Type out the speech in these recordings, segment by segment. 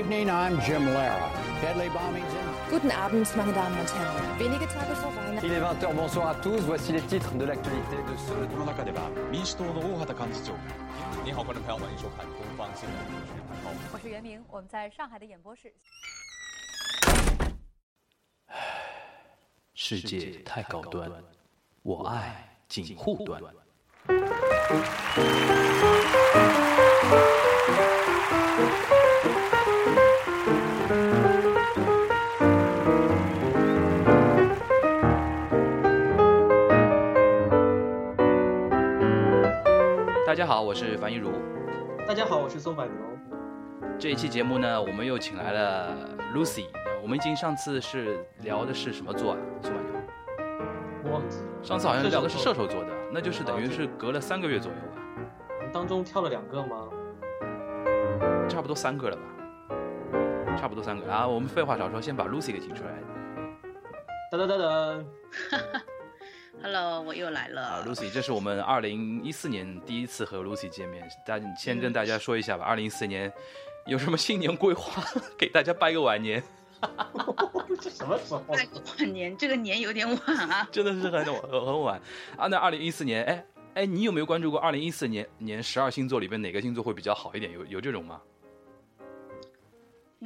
evening, I'm Jim Lara. Deadly bombings in. Guten Abend, meine Damen und Herren. Wenige Tage vor Weihnachten. Il est 20h, bonsoir à tous. Voici les titres de l'actualité de ce この中では民主党の大畑幹事長你好，观众朋友，欢迎收看东方新闻好，我是袁明，我们在上海的演播室。世界太高端，我爱锦护端。 大家好，我是樊一茹。大家好，我是宋柏牛。这一期节目呢，我们又请来了 Lucy。我们已经上次是聊的是什么座啊？宋柏牛。我忘记了。上次好像聊的是射射手手座的，那就是等于是隔了三个月左右吧，座，当中挑了两个吗？差不多三个了吧，差不多三个。啊，我们废话少说，先把 Lucy 给请出来。噔噔噔噔，Hello，我又来啊了。，Lucy，这是我们二零一四年第一次和 Lucy 见面，大家先跟大家说一下吧，二零一四年有什么新年规划，给大家拜个晚年，这什么时候？拜个晚年，这个年有点晚啊。真的是很晚很晚啊。那二零一四年，哎哎，你有没有关注过二零一四年年十二星座里边哪个星座会比较好一点？有有这种吗？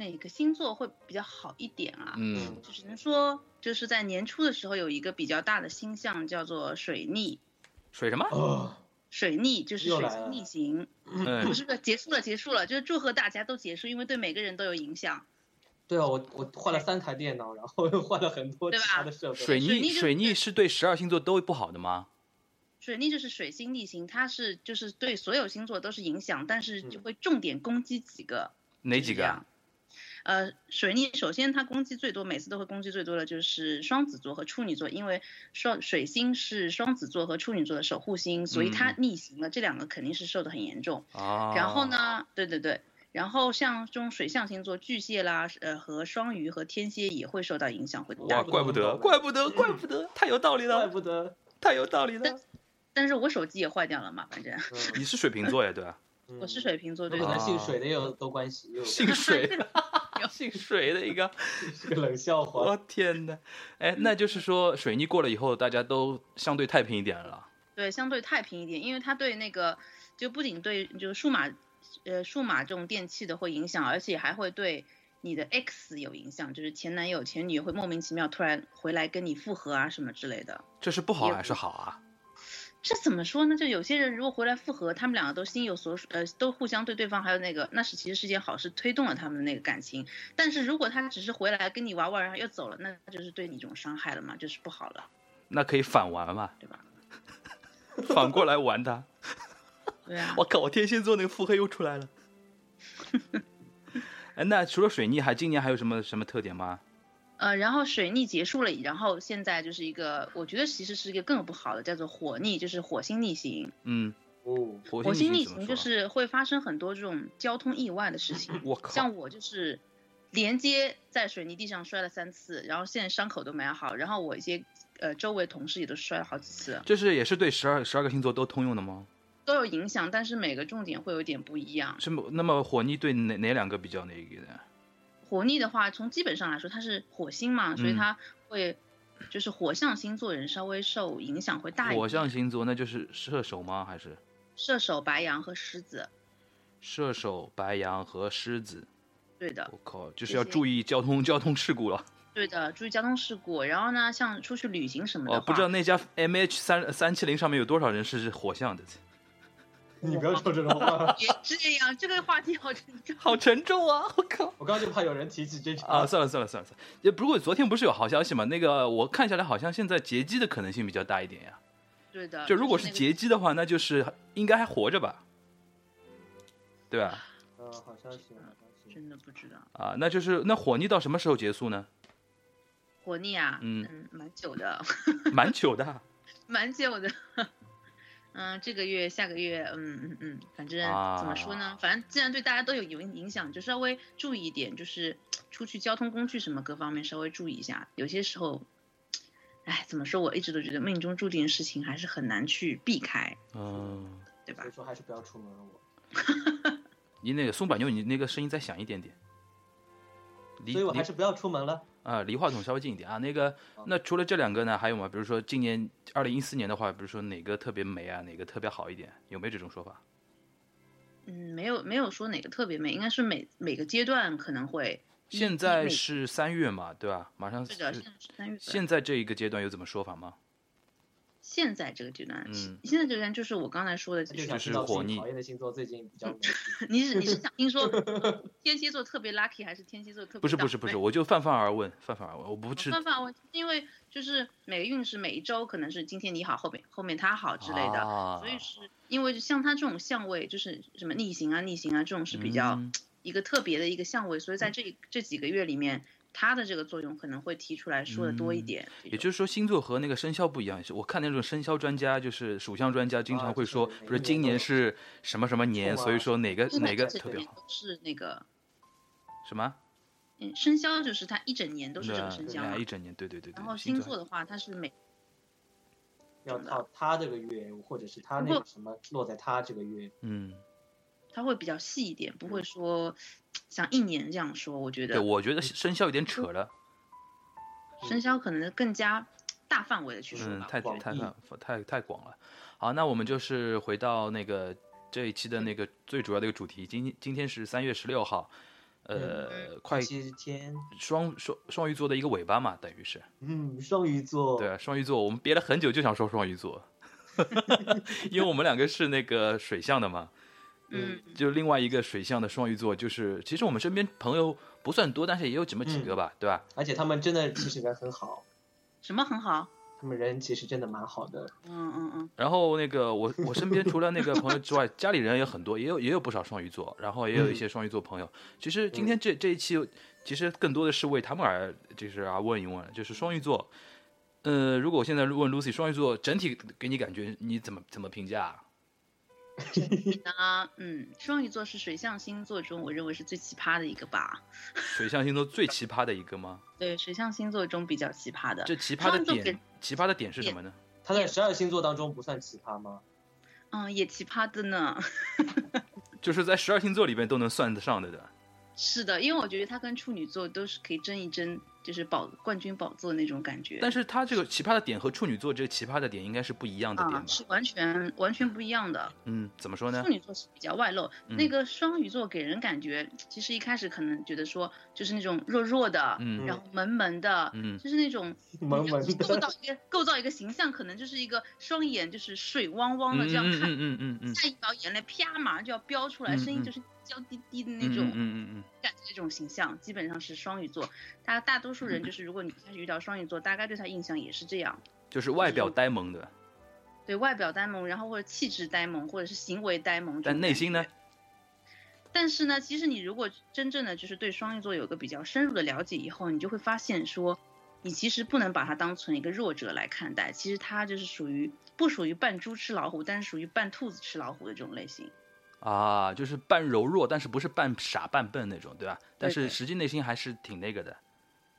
哪个星座会比较好一点啊？嗯，就只能说，就是在年初的时候有一个比较大的星象叫做水逆，水什么？哦，水逆就是水星逆行。不是的结束了，结束了，就是祝贺大家都结束，因为对每个人都有影响。对啊，我我换了三台电脑，然后又换了很多其对吧他的设备。水逆水逆是对十二星座都不好的吗？水逆就是水星逆行，它是就是对所有星座都是影响，但是嗯就会重点攻击几个。哪几个啊？呃，水逆首先它攻击最多，每次都会攻击最多的就是双子座和处女座，因为双水星是双子座和处女座的守护星，所以它嗯逆行了，这两个肯定是受的很严重。啊，然后？呢，对对对，然后像这种水象星座，巨蟹啦，呃和双鱼和天蝎也会受到影响，会哇，大。怪不得，怪不得，怪不得，太有道理了怪，不得，太有道理了。但是我手机也坏掉了嘛，反正你是水瓶座呀，对吧？嗯 我是水瓶座，对可。能姓水的也有多关系，又姓水，姓水的一个，是个冷笑话。我天哪！哎，那就是说水逆过了以后，大家都相对太平一点了。对，相对太平一点，因为它对那个就不仅对就是数码，呃数码这种电器的会影响，而且还会对你的 X 有影响，就是前男友前女友会莫名其妙突然回来跟你复合啊什么之类的。这是不好还是好啊？这怎么说呢？就有些人如果回来复合，他们两个都心有所属，呃，都互相对对方还有那个，那是其实是件好事，推动了他们的那个感情。但是如果他只是回来跟你玩玩，然后又走了，那就是对你这种伤害了嘛，就是不好了，那可以反玩嘛，对吧？反过来玩他。对啊。我靠，我天蝎座那个腹黑又出来了。哎，那除了水逆，还今年还有什么什么特点吗？呃，然后水逆结束了，然后现在就是一个，我觉得其实是一个更不好的，叫做火逆，就是火星逆行。嗯，哦，火火星逆行就是会发生很多这种交通意外的事情，我靠，像我就是连接在水泥地上摔了三次，然后现在伤口都没好，然后我一些呃周围同事也都摔了好几次，这是也是对十二十二个星座都通用的吗？都有影响，但是每个重点会有点不一样。是吗？那么火逆对哪哪两个比较那个的？火逆的话，从基本上来说，它是火星嘛，所以嗯它会。就是火象星座人稍微受影响会大一点，火象星座那就是射手吗？还是射手、白羊和狮子，射手、白羊和狮子？对的，我靠，就是要注意交通交通事故了。对的，注意交通事故。然后呢，像出去旅行什么的哦，不知道那家 M H 三三七零上面有多少人是火象的？你不要说这种话，别这样，这个话题好沉重。好沉重啊！我靠。我刚刚就怕有人提起这啊，算了算了算了算了，也不过昨天不是有好消息嘛？那个我看下来好像现在劫机的可能性比较大一点呀。对的，就如果是劫机的话，那就是应该还活着吧？对吧？呃，好消息，好消息。真的不知道啊，那就是那火逆到什么时候结束呢？火逆啊，嗯蛮久的，蛮久的 蛮久的。嗯，这个月、下个月，嗯嗯嗯，反正啊怎么说呢？反正既然对大家都有影影响，就稍微注意一点，就是出去交通工具什么各方面稍微注意一下。有些时候，哎，怎么说？我一直都觉得命中注定的事情还是很难去避开，嗯，对吧所以？说还是不要出门了。我 你那个松柏牛，你那个声音再响一点点。所以我还是不要出门了。啊，离话筒稍微近一点啊。那个，那除了这两个呢，还有吗？比如说今年二零一四年的话，比如说哪个特别美啊，哪个特别好一点，有没有这种说法？嗯，没有没有说哪个特别美，应该是每每个阶段可能会。现在是三月嘛，对吧？马上是的，现在是三月份。现在这一个阶段有怎么说法吗？现在这个阶段，嗯，现在这个阶段就是我刚才说的，就是火逆。讨厌的星座最近比较。你是你是想听说 天蝎座特别 lucky，还是天蝎座特别？不是不是不是，我就泛泛而问，泛泛而问，我不是。泛泛而问，因为就是每个运势每一周可能是今天你好，后面后面他好之类的，所以是因为像他这种相位，就是什么逆行啊逆行啊这种是比较一个特别的一个相位，所以在这这几个月里面。它的这个作用可能会提出来说的多一点，也就是说星座和那个生肖不一样。我看那种生肖专家，就是属相专家，经常会说，不是今年是什么什么年，所以说哪个哪个特别好。是那个什么？嗯，生肖就是它一整年都是这个生肖一整年，对对对对。然后星座的话，它是每要靠它这个月，或者是它那个什么落在它这个月，嗯。它会比较细一点，不会说像一年这样说。我觉得，对，我觉得生肖有点扯了。生肖可能更加大范围的去说吧，太太太太太广了。好，那我们就是回到那个这一期的那个最主要的一个主题。今今天是三月十六号，呃，快天双双双鱼座的一个尾巴嘛，等于是。嗯，双鱼座。对啊，双鱼座，我们憋了很久就想说双鱼座，因为我们两个是那个水象的嘛。嗯，就另外一个水象的双鱼座，就是其实我们身边朋友不算多，但是也有这么几个吧，对吧？而且他们真的其实人很好。什么很好？他们人其实真的蛮好的。嗯嗯嗯。然后那个我我身边除了那个朋友之外，家里人也很多，也有也有不少双鱼座，然后也有一些双鱼座朋友。其实今天这这一期，其实更多的是为他们而就是啊问一问，就是双鱼座，呃，如果我现在问 Lucy 双鱼座整体给你感觉你怎么怎么评价？呢，嗯，双鱼座是水象星座中我认为是最奇葩的一个吧。水象星座最奇葩的一个吗？对，水象星座中比较奇葩的。这奇葩的点，奇葩的点是什么呢？它在十二星座当中不算奇葩吗？嗯，也奇葩的呢。就是在十二星座里边都能算得上的的。是的，因为我觉得他跟处女座都是可以争一争。就是宝冠军宝座那种感觉，但是他这个奇葩的点和处女座这个奇葩的点应该是不一样的点吧？是完全完全不一样的。嗯，怎么说呢？处女座是比较外露，那个双鱼座给人感觉，其实一开始可能觉得说就是那种弱弱的，嗯，然后萌萌的，嗯，就是那种 萌萌的，构造一个构造一个形象，可能就是一个双眼就是水汪汪的这样看，嗯嗯嗯嗯，下一秒眼泪啪马上就要飙出来，声音就是。娇滴滴的那种，嗯嗯嗯，感觉这种形象基本上是双鱼座。他大多数人就是，如果你开始遇到双鱼座，大概对他印象也是这样，就是外表呆萌的。对外表呆萌，然后或者气质呆萌，或者是行为呆萌。但内心呢？但是呢，其实你如果真正的就是对双鱼座有个比较深入的了解以后，你就会发现说，你其实不能把他当成一个弱者来看待。其实他就是属于不属于扮猪吃老虎，但是属于扮兔子吃老虎的这种类型。啊，就是半柔弱，但是不是半傻半笨那种，对吧？但是实际内心还是挺那个的。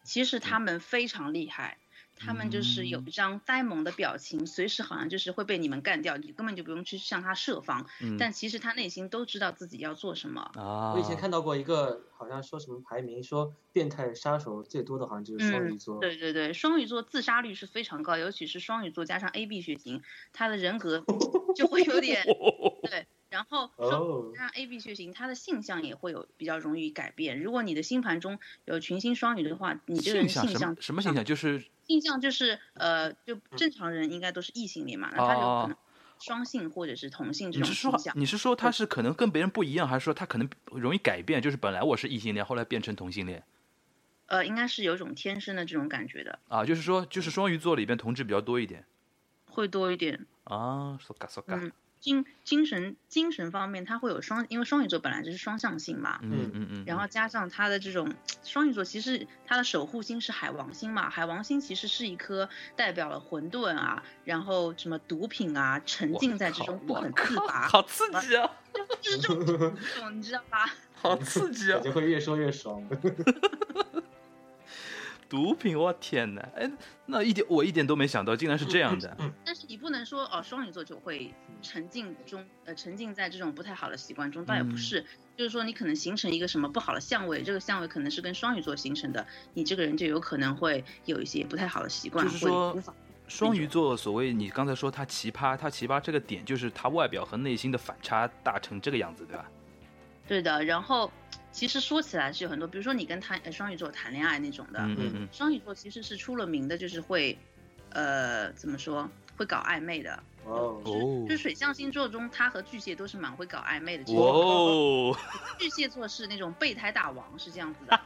其实他们非常厉害，他们就是有一张呆萌的表情，随时好像就是会被你们干掉，你根本就不用去向他设防。嗯。但其实他内心都知道自己要做什么。啊。我以前看到过一个，好像说什么排名，说变态杀手最多的好像就是双鱼座。对对对，双鱼座自杀率是非常高，尤其是双鱼座加上 AB 血型，他的人格 就会有点 对。然后双加上 A B 血型，它的性向也会有比较容易改变。如果你的星盘中有群星双鱼的话，你这个人性向什么性向？就是性向就是呃，就正常人应该都是异性恋嘛，那他就可能双性或者是同性这种倾向。你是说他是可能跟别人不一样，还是说他可能容易改变？就是本来我是异性恋，后来变成同性恋？呃，应该是有种天生的这种感觉的。啊，就是说，就是双鱼座里边同志比较多一点，会多一点啊，说嘎说嘎。精精神精神方面，他会有双，因为双鱼座本来就是双向性嘛，嗯嗯嗯，然后加上他的这种双鱼座，其实他的守护星是海王星嘛，海王星其实是一颗代表了混沌啊，然后什么毒品啊，沉浸在这种不肯自拔，好刺激啊，就是这种这种你知道吧？好刺激啊，就会越说越爽。毒品，我天哪！哎，那一点我一点都没想到，竟然是这样的。但是你不能说哦，双鱼座就会沉浸中，呃，沉浸在这种不太好的习惯中，倒也不是。就是说你可能形成一个什么不好的相位，这个相位可能是跟双鱼座形成的，你这个人就有可能会有一些不太好的习惯，就是说双鱼座所谓你刚才说他奇葩，他奇葩这个点就是他外表和内心的反差大成这个样子，对吧？对的。然后其实说起来是有很多，比如说你跟他呃双鱼座谈恋爱那种的，嗯嗯嗯，双鱼座其实是出了名的，就是会，呃，怎么说，会搞暧昧的。哦，哦就是水象星座中，他和巨蟹都是蛮会搞暧昧的。哦，巨蟹座是那种备胎大王，是这样子的。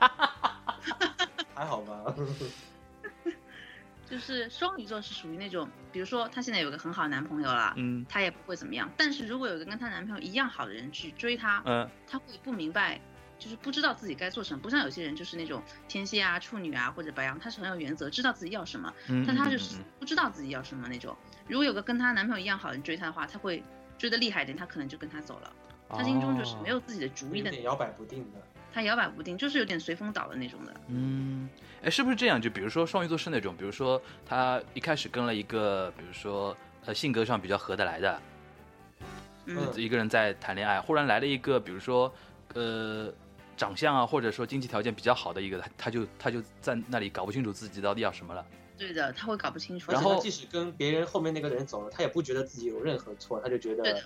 还好吧？就是双鱼座是属于那种，比如说她现在有个很好的男朋友了，嗯她也不会怎么样。但是如果有个跟她男朋友一样好的人去追她，嗯她会不明白，就是不知道自己该做什么。不像有些人就是那种天蝎啊、处女啊或者白羊，他是很有原则，知道自己要什么，嗯，但他就是不知道自己要什么那种。如果有个跟她男朋友一样好的人追她的话，她会追得厉害一点，她可能就跟他走了。她心中就是没有自己的主意的，有点摇摆不定的。他摇摆不定，就是有点随风倒的那种的。嗯，哎，是不是这样？就比如说双鱼座是那种，比如说他一开始跟了一个，比如说呃性格上比较合得来的嗯，一个人在谈恋爱，忽然来了一个，比如说呃长相啊，或者说经济条件比较好的一个，他他就他就在那里搞不清楚自己到底要什么了。对的，他会搞不清楚。然后即使跟别人后面那个人走了，他也不觉得自己有任何错，他就觉得对的，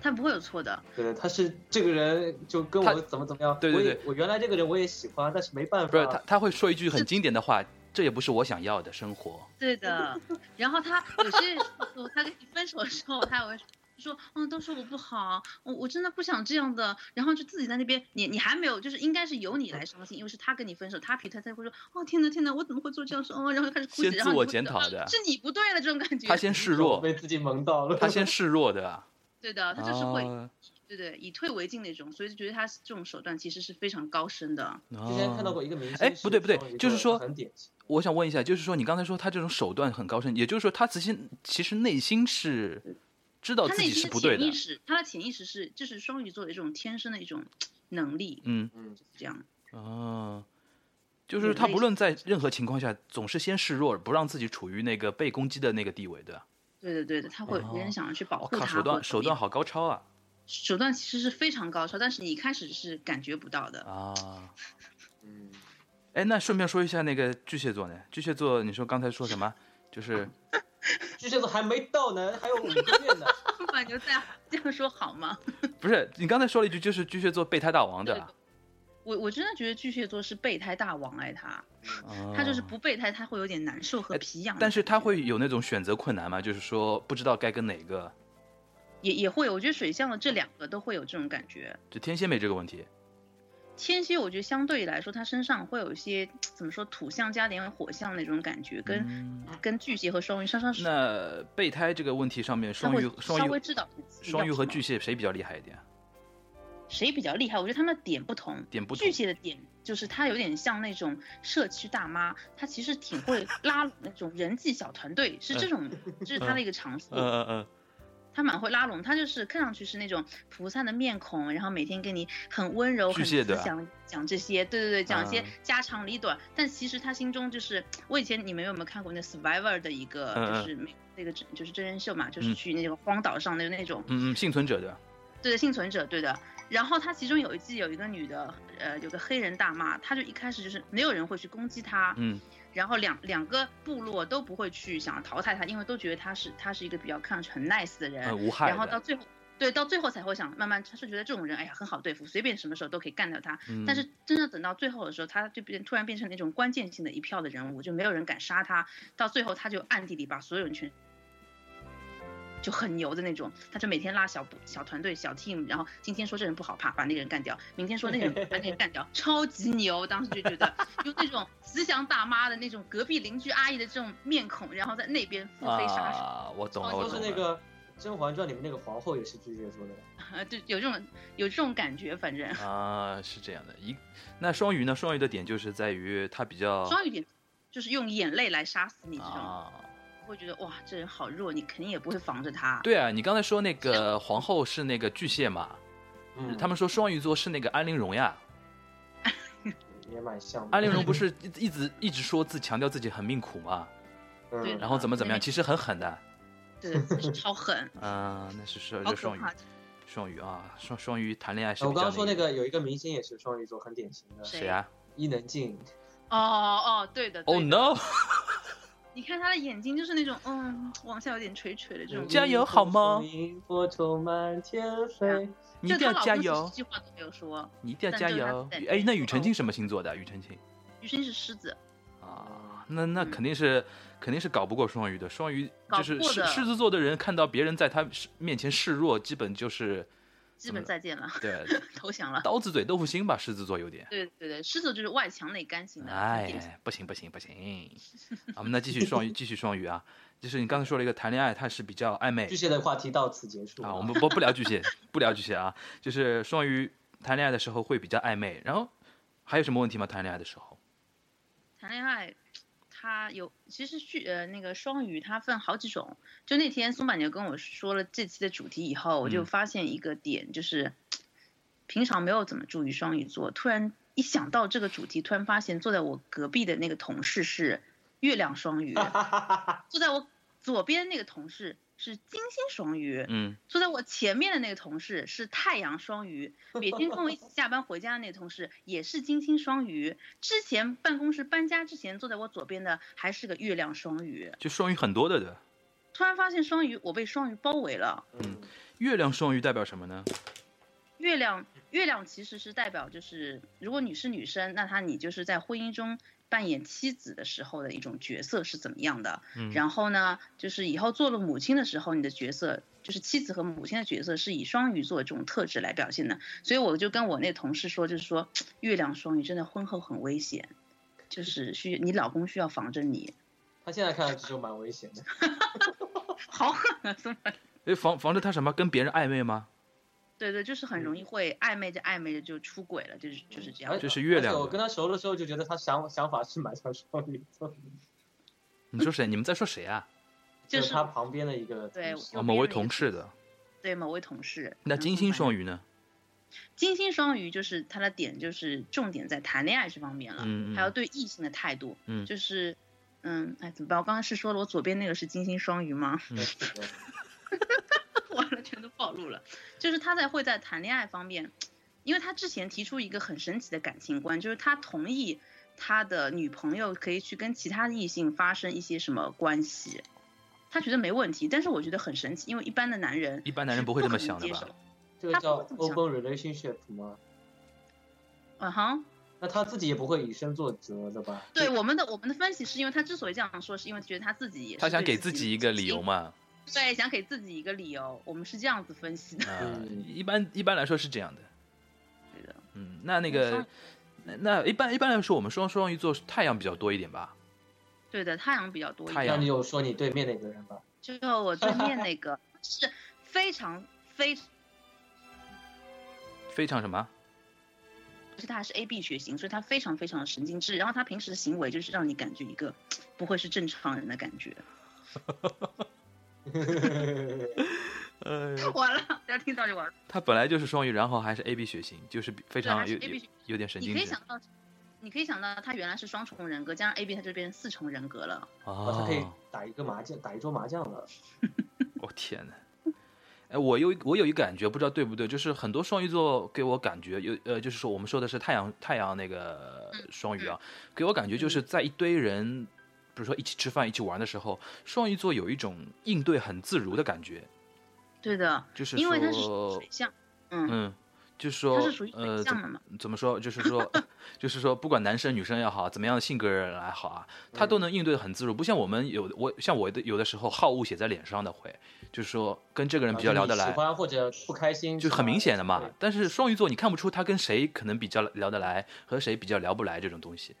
她不会有错的。对，他是这个人就跟我怎么怎么样，对对我也对我原来这个人我也喜欢，但是没办法，不是他他会说一句很经典的话，这也不是我想要的生活。对的，然后他有些时候他跟你分手的时候，他还会说，嗯，都说我不好，我我真的不想这样的，然后就自己在那边，你你还没有，就是应该是由你来伤心，因为是他跟你分手，他皮他才会说，哦天呐天呐，我怎么会做这样事，哦，然后就开始哭泣，先自我检讨的啊是你不对了这种感觉。他先示弱，被自己萌到了，他先示弱的啊。对的，他就是会，啊对对，以退为进那种，所以就觉得他这种手段其实是非常高深的。之前看到过一个明星，哎不对不对就是说我想问一下，就是说你刚才说他这种手段很高深，也就是说他其实其实内心是知道自己是不对的潜意。识，他的潜意识是就是双鱼座的一种天生的一种能力，嗯嗯，这样。哦，就是他不论在任何情况下，总是先示弱，不让自己处于那个被攻击的那个地位，对吧？对的，对的，他会哦别人想要去保护他，手段手段好高超啊！手段其实是非常高超，但是你一开始是感觉不到的。啊，嗯，哎，那顺便说一下那个巨蟹座呢？巨蟹座，你说刚才说什么？就是巨蟹座还没到呢，还有五个月呢，把牛再这样说好吗？不是你刚才说了一句，就是巨蟹座备胎大王对对吧？我我真的觉得巨蟹座是备胎大王哎，他 他就是哦不备胎，他会有点难受和哎皮痒。但是他会有那种选择困难吗？就是说不知道该跟哪个，也也会，我觉得水象的这两个都会有这种感觉。就天蝎没这个问题。天蝎我觉得相对来说，他身上会有一些怎么说土象加点火象那种感觉，跟、嗯跟巨蟹和双鱼稍稍是那备胎这个问题上面，双鱼双鱼稍微知道双鱼和巨蟹谁比较厉害一点？谁比较厉害？我觉得他们的点不同。点不同巨蟹的点就是他有点像那种社区大妈，他其实挺会拉拢那种人际小团队，是这种，这是他的一个长处。嗯嗯嗯，他蛮会拉拢，他就是看上去是那种菩萨的面孔，然后每天跟你很温柔、很慈祥讲这些，对对对，讲一些嗯家长里短。但其实他心中就是，我以前你们有没有看过那 Survivor 的一个，就是美那个真就是真人秀嘛，就是嗯去那个荒岛上的那种，嗯嗯，幸存者的，对的，幸存者，对的。然后他其中有一季有一个女的，呃，有个黑人大妈，她就一开始就是没有人会去攻击她，嗯然后两两个部落都不会去想要淘汰他，因为都觉得他是他是一个比较看上去很 nice 的人，嗯无害，然后到最后，对，到最后才会想慢慢，他是觉得这种人，哎呀，很好对付，随便什么时候都可以干掉他。嗯但是真正等到最后的时候，他就变突然变成那种关键性的一票的人物，就没有人敢杀他。到最后，他就暗地里把所有人全就很牛的那种，他就每天拉小小团队、小 team，然后今天说这人不好，怕把那个人干掉；明天说那个人把那个人干掉，超级牛。当时就觉得用那种慈祥大妈的那种隔壁邻居阿姨的这种面孔，然后在那边腹黑杀手。啊，我懂了，我懂了。就是那个《甄嬛传》里面那个皇后也是巨蟹座的，啊，对，有这种有这种感觉，反正啊，是这样的，一那双鱼呢？双鱼的点就是在于他比较双鱼点就是用眼泪来杀死你这种，啊，会觉得哇，这人好弱，你肯定也不会防着他。对啊，你刚才说那个皇后是那个巨蟹嘛？嗯，他们说双鱼座是那个安陵容呀。也蛮像的。安陵容不是一一直一直说自强调自己很命苦吗？对嗯，然后怎么怎么样，其实很狠的。对，就是超狠，啊、那是是好可双鱼怕。，双鱼啊，双双鱼谈恋爱是比较我刚刚说那个个有一个明星也是双鱼座，很典型的，谁谁啊伊能静。哦哦，对的，对？Oh 的 no！你看他的眼睛就是那种嗯往下有点垂垂的这种，加油好吗萤火虫满天飞。你一定要加油一，句话都没有说。你一定要加油。哎，那庾澄哦庆什么星座的？庾澄庆庾澄庆是狮子，啊，那那嗯肯定是肯定是搞不过双鱼的。双鱼就是狮狮子座的人，看到别人在他面前示弱，基本就是基本再见了，对 投降了。刀子嘴豆腐心吧。狮子座有点。对对对，狮子就是外强内干型的，哎，不行不行不行，啊我们那继续双鱼，继续双鱼啊！就是你刚才说了一个谈恋爱，它是比较暧昧巨蟹的话题到此结束啊，我们不不聊巨蟹，不聊巨蟹啊，就是双鱼谈恋爱的时候会比较暧昧，然后还有什么问题吗？谈恋爱的时候？谈恋爱，它有其实去呃那个双鱼它分好几种。就那天松板牛跟我说了这期的主题以后，我就嗯发现一个点，就是平常没有怎么注意双鱼座，突然一想到这个主题，突然发现坐在我隔壁的那个同事是月亮双鱼，坐在我左边那个同事是金星双鱼，嗯，坐在我前面的那个同事是太阳双鱼，每天跟我一起下班回家的那个同事也是金星双鱼。之前办公室搬家之前坐在我左边的还是个月亮双鱼。就双鱼很多的对。突然发现双鱼，我被双鱼包围了。嗯，月亮双鱼代表什么呢？月亮，月亮其实是代表就是，如果你是女生，那她你就是在婚姻中扮演妻子的时候的一种角色是怎么样的？嗯然后呢，就是以后做了母亲的时候，你的角色就是妻子和母亲的角色是以双鱼座这种特质来表现的。所以我就跟我那同事说，就是说月亮双鱼真的婚后很危险，就是需你老公需要防着你。他现在看上去就蛮危险的。好狠啊，哎，防防着他什么？跟别人暧昧吗？对对，就是很容易会暧昧着暧昧着就出轨了，就是就是这样而。这是月亮我跟他熟的时候就觉得他想想法是蛮像双鱼座的，你说谁？你们在说谁啊？就是是他旁边的一个对哦，某位同事的。对某位同事。那金星双鱼，呢？金星双鱼就是他的点就是重点在谈恋爱这方面了，嗯嗯还有对异性的态度，嗯就是嗯，哎，怎么办？我刚刚是说了我左边那个是金星双鱼吗？嗯 完了，全都暴露了。就是他在会在谈恋爱方面，因为他之前提出一个很神奇的感情观，就是他同意他的女朋友可以去跟其他的异性发生一些什么关系，他觉得没问题。但是我觉得很神奇，因为一般的男人一般男人不会这么想的吧这个叫 open relationship 吗？嗯哼，那他自己也不会以身作则的吧？对我们的我们的分析是因为他之所以这样说，是因为觉得他自己也是他想给自己一个理由嘛。嘛？对，想给自己一个理由，我们是这样子分析的。啊、嗯一般一般来说是这样的。对的，嗯，那那个，那那一般一般来说，我们双双鱼座太阳比较多一点吧？对的，太阳比较多一点。太阳那你有说你对面那个人吧？就我对面那个 是非常非，非常什么？就是他还是 A B 血型，所以他非常非常的神经质。然后他平时的行为就是让你感觉一个不会是正常人的感觉。呃，完了，大家听到就完了。他本来就是双鱼，然后还是 A B 血型，就是非常有有有点神你经你可以想到，你可以想到他原来是双重人格，加上 A B 他就变成四重人格了。哦，他可以哦。打一个麻将，打一桌麻将了。我、天呐，哎，我有我有一感觉，不知道对不对，就是很多双鱼座给我感觉有呃，就是说我们说的是太阳太阳那个双鱼啊，给我感觉就是在一堆人，比如说一起吃饭、一起玩的时候，双鱼座有一种应对很自如的感觉，对的，就是因为他是说水象，嗯，嗯，就是说他是属于水呃，怎象的嘛。怎么说？就是说，就是说，不管男生女生也好，怎么样的性格人来好啊，他都能应对的很自如。不像我们有的我像我的有的时候好恶写在脸上的会，就是说跟这个人比较聊得来喜，欢或者不开心，就很明显的嘛。但是双鱼座你看不出他跟谁可能比较聊得来，和谁比较聊不来这种东西。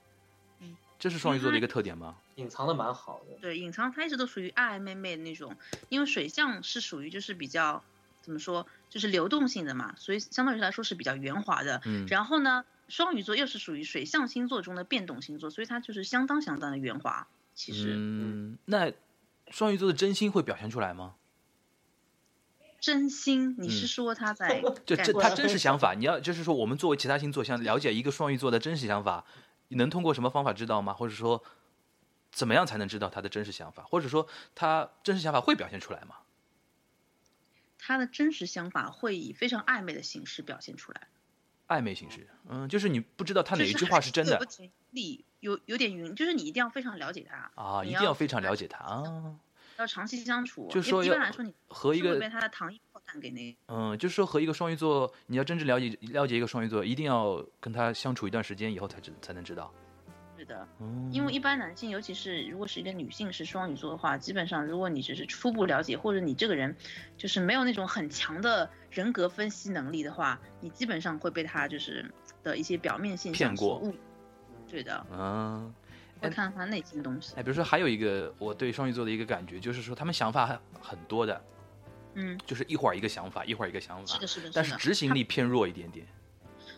嗯，这是双鱼座的一个特点吗？隐藏的蛮好的。对，隐藏他一直都属于爱爱妹妹的那种，因为水象是属于就是比较怎么说，就是流动性的嘛，所以相对于来说是比较圆滑的。嗯，然后呢，双鱼座又是属于水象星座中的变动星座，所以它就是相当相当的圆滑。其实，嗯，那双鱼座的真心会表现出来吗？真心，你是嗯说他在就干嘛这他真实想法，你要就是说，我们作为其他星座想了解一个双鱼座的真实想法，你能通过什么方法知道吗？或者说，怎么样才能知道他的真实想法？或者说，他真实想法会表现出来吗？他的真实想法会以非常暧昧的形式表现出来。暧昧形式，嗯，就是你不知道他哪一句话是真的有有有点晕，就是你一定要非常了解他啊，一定要非常了解他啊，要长期相处。就是说一般来说，你和一个会被他的糖衣炮弹给那嗯，就是说和一个双鱼座，你要真正了解了解一个双鱼座，一定要跟他相处一段时间以后才知才能知道。是的。嗯，因为一般男性，尤其是如果是一个女性是双鱼座的话，基本上如果你只是初步了解，或者你这个人就是没有那种很强的人格分析能力的话，你基本上会被他就是的一些表面现象骗过所误。对的，嗯，会看到他内心的东西。哎，比如说还有一个我对双鱼座的一个感觉，就是说他们想法很很多的，嗯，就是一会儿一个想法，一会儿一个想法是的，，是的，但是执行力偏弱一点点。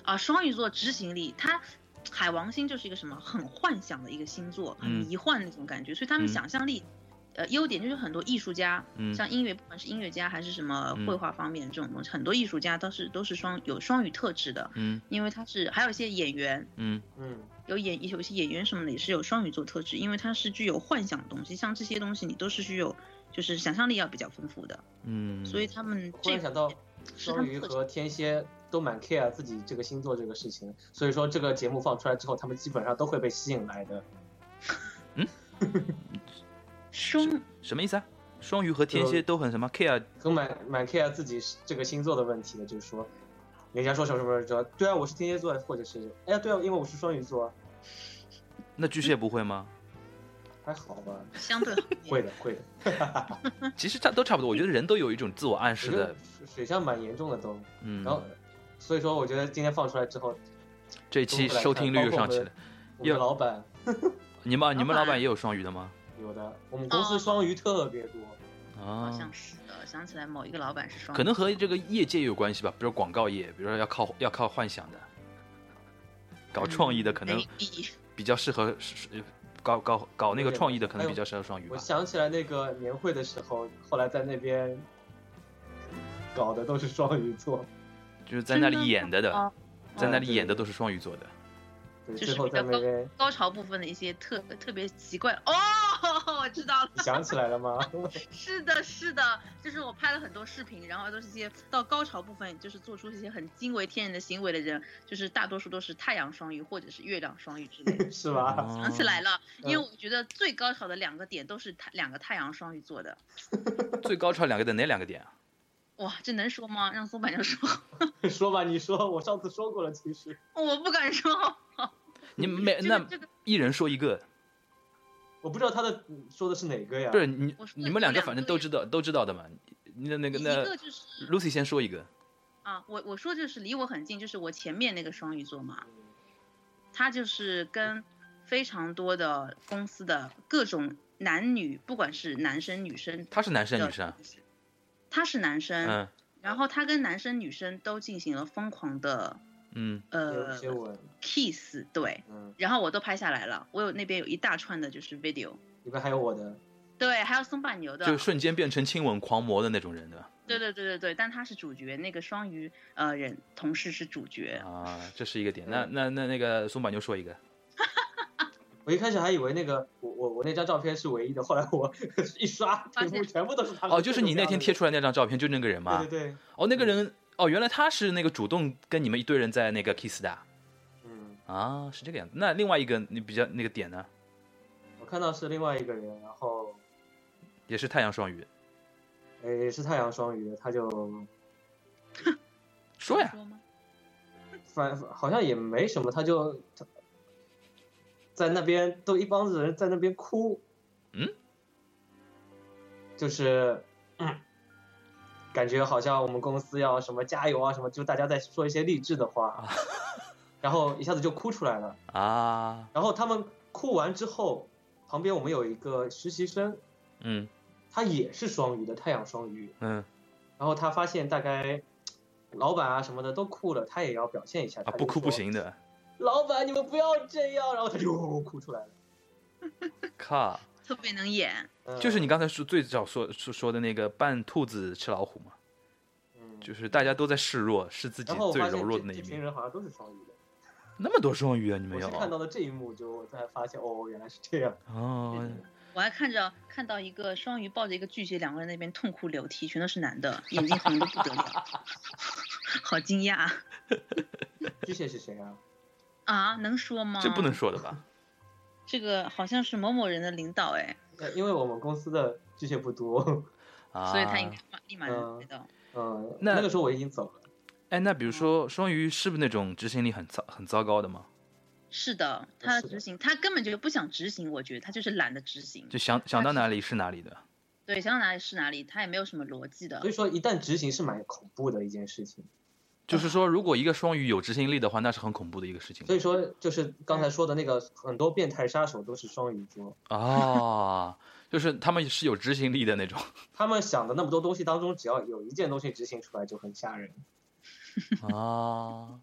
啊，双鱼座执行力，他海王星就是一个什么很幻想的一个星座，很嗯迷幻那种感觉，所以他们嗯想象力，呃，优点就是很多艺术家，嗯。像音乐，不管是音乐家还是什么嗯。绘画方面这种东西，很多艺术家都是都是双有双语特质的，嗯。因为他是还有一些演员。嗯。嗯，有演有一些演员什么的也是有双鱼座特质，因为他是具有幻想的东西，像这些东西你都是具有就是想象力要比较丰富的，嗯，所以他们忽这然想到，双鱼和天蝎都蛮 care 自己这个星座这个事情，所以说这个节目放出来之后，他们基本上都会被吸引来的。双什么意思啊？双鱼和天蝎都很什么 care 都蛮蛮 care 自己这个星座的问题的，就是说，人家说什么什么说，对啊，我是天蝎座，或者是，哎呀，对啊，因为我是双鱼座，那巨蟹不会吗？还好吧？相对 会的，会的。其实差都差不多，我觉得人都有一种自我暗示的水水象蛮严重的都，嗯然。后，所以说我觉得今天放出来之后，这一期收听率又上去了。我们老板 你们你们老板也有双鱼的吗？有的，我们公司双鱼特别多。好啊像，是的，想起来某一个老板是双鱼，可能和这个业界有关系吧，比如广告业，比如说要靠要靠幻想的，搞创意的可能比较适合搞搞搞那个创意的可能比较适合双鱼吧。我。想起来那个年会的时候，后来在那边搞的都是双鱼座，就是在那里演的的哦，在那里演的都是双鱼座的。对，就是最后比较高在那边，高潮部分的一些特特别奇怪。哦，我知道了，你想起来了吗？是的，是的，就是我拍了很多视频，然后都是一些到高潮部分，就是做出一些很惊为天人的行为的人，就是大多数都是太阳双鱼或者是月亮双鱼之类的。是吧？哦想起来了，因为嗯我觉得最高潮的两个点都是太两个太阳双鱼座的。最高潮两个点哪两个点啊？哇，这能说吗？让松板娘说，说吧，你说，我上次说过了，其实我不敢说。你每那一人说一个，我不知道他的说的是哪个呀？不是你你们两个反正都知道都知道的嘛。那那个那个就是 Lucy 先说一个，啊，我我说就是离我很近，就是我前面那个双鱼座嘛，他就是跟非常多的公司的各种男女，不管是男生女生，他是男生女生啊？他是男生，嗯然后他跟男生女生都进行了疯狂的嗯呃，kiss，对，嗯，然后我都拍下来了，我有那边有一大串的就是 video，里面还有我的，对，还有松柏牛的，就瞬间变成亲吻狂魔的那种人对吧？对对对对对，但他是主角，那个双鱼呃人同事是主角，啊，这是一个点。那那那那个松柏牛说一个，我一开始还以为那个我我我那张照片是唯一的，后来我一刷发现全部都是他。哦，就是你那天贴出来那张照片，就那个人吗？对对对，哦，那个人哦，原来他是那个主动跟你们一堆人在那个 kiss 的啊？嗯，啊，是这个样子。那另外一个你比较那个点呢，我看到是另外一个人，然后。也是太阳双鱼，哎也是太阳双鱼，他就 说呀，反好像也没什么，他就他在那边都一帮子人在那边哭，嗯，就是、嗯、感觉好像我们公司要什么加油啊什么，就大家在说一些励志的话，然后一下子就哭出来了。啊，然后他们哭完之后，旁边我们有一个实习生，嗯他也是双鱼的太阳双鱼，嗯然后他发现大概老板啊什么的都哭了，他也要表现一下，啊，他不哭不行的，老板，你们不要这样，然后他就哭出来了。靠，特别能演，嗯就是你刚才说最早说说说的那个扮兔子吃老虎嘛，就是大家都在示弱，是自己最然后我发现柔弱的那一这这群面。人好像都是双鱼的。那么多双鱼啊，你们有我是？看到的这一幕，就我才发现哦，原来是这样。哦，我还看着看到一个双鱼抱着一个巨蟹，两个人那边痛哭流涕，全都是男的，眼睛红的不得了，好惊讶啊 巨蟹是谁啊？啊！能说吗？这不能说的吧？这个好像是某某人的领导哎，呃因为我们公司的巨蟹不多，啊，所以他应该马立马能猜到。嗯，那那个时候我已经走了。哎，那比如说双鱼是不是那种执行力很糟很糟糕的吗？是的，他的的执行，他根本就不想执行，我觉得他就是懒得执行。就想想到哪里是哪里的。对，想到哪里是哪里，他也没有什么逻辑的所以。说，一旦执行是蛮恐怖的一件事情。就是说，如果一个双鱼有执行力的话，那是很恐怖的一个事情。所以说，就是刚才说的那个很多变态杀手都是双鱼座，啊，就是他们是有执行力的那种。他们想的那么多东西当中，只要有一件东西执行出来就很吓人。啊，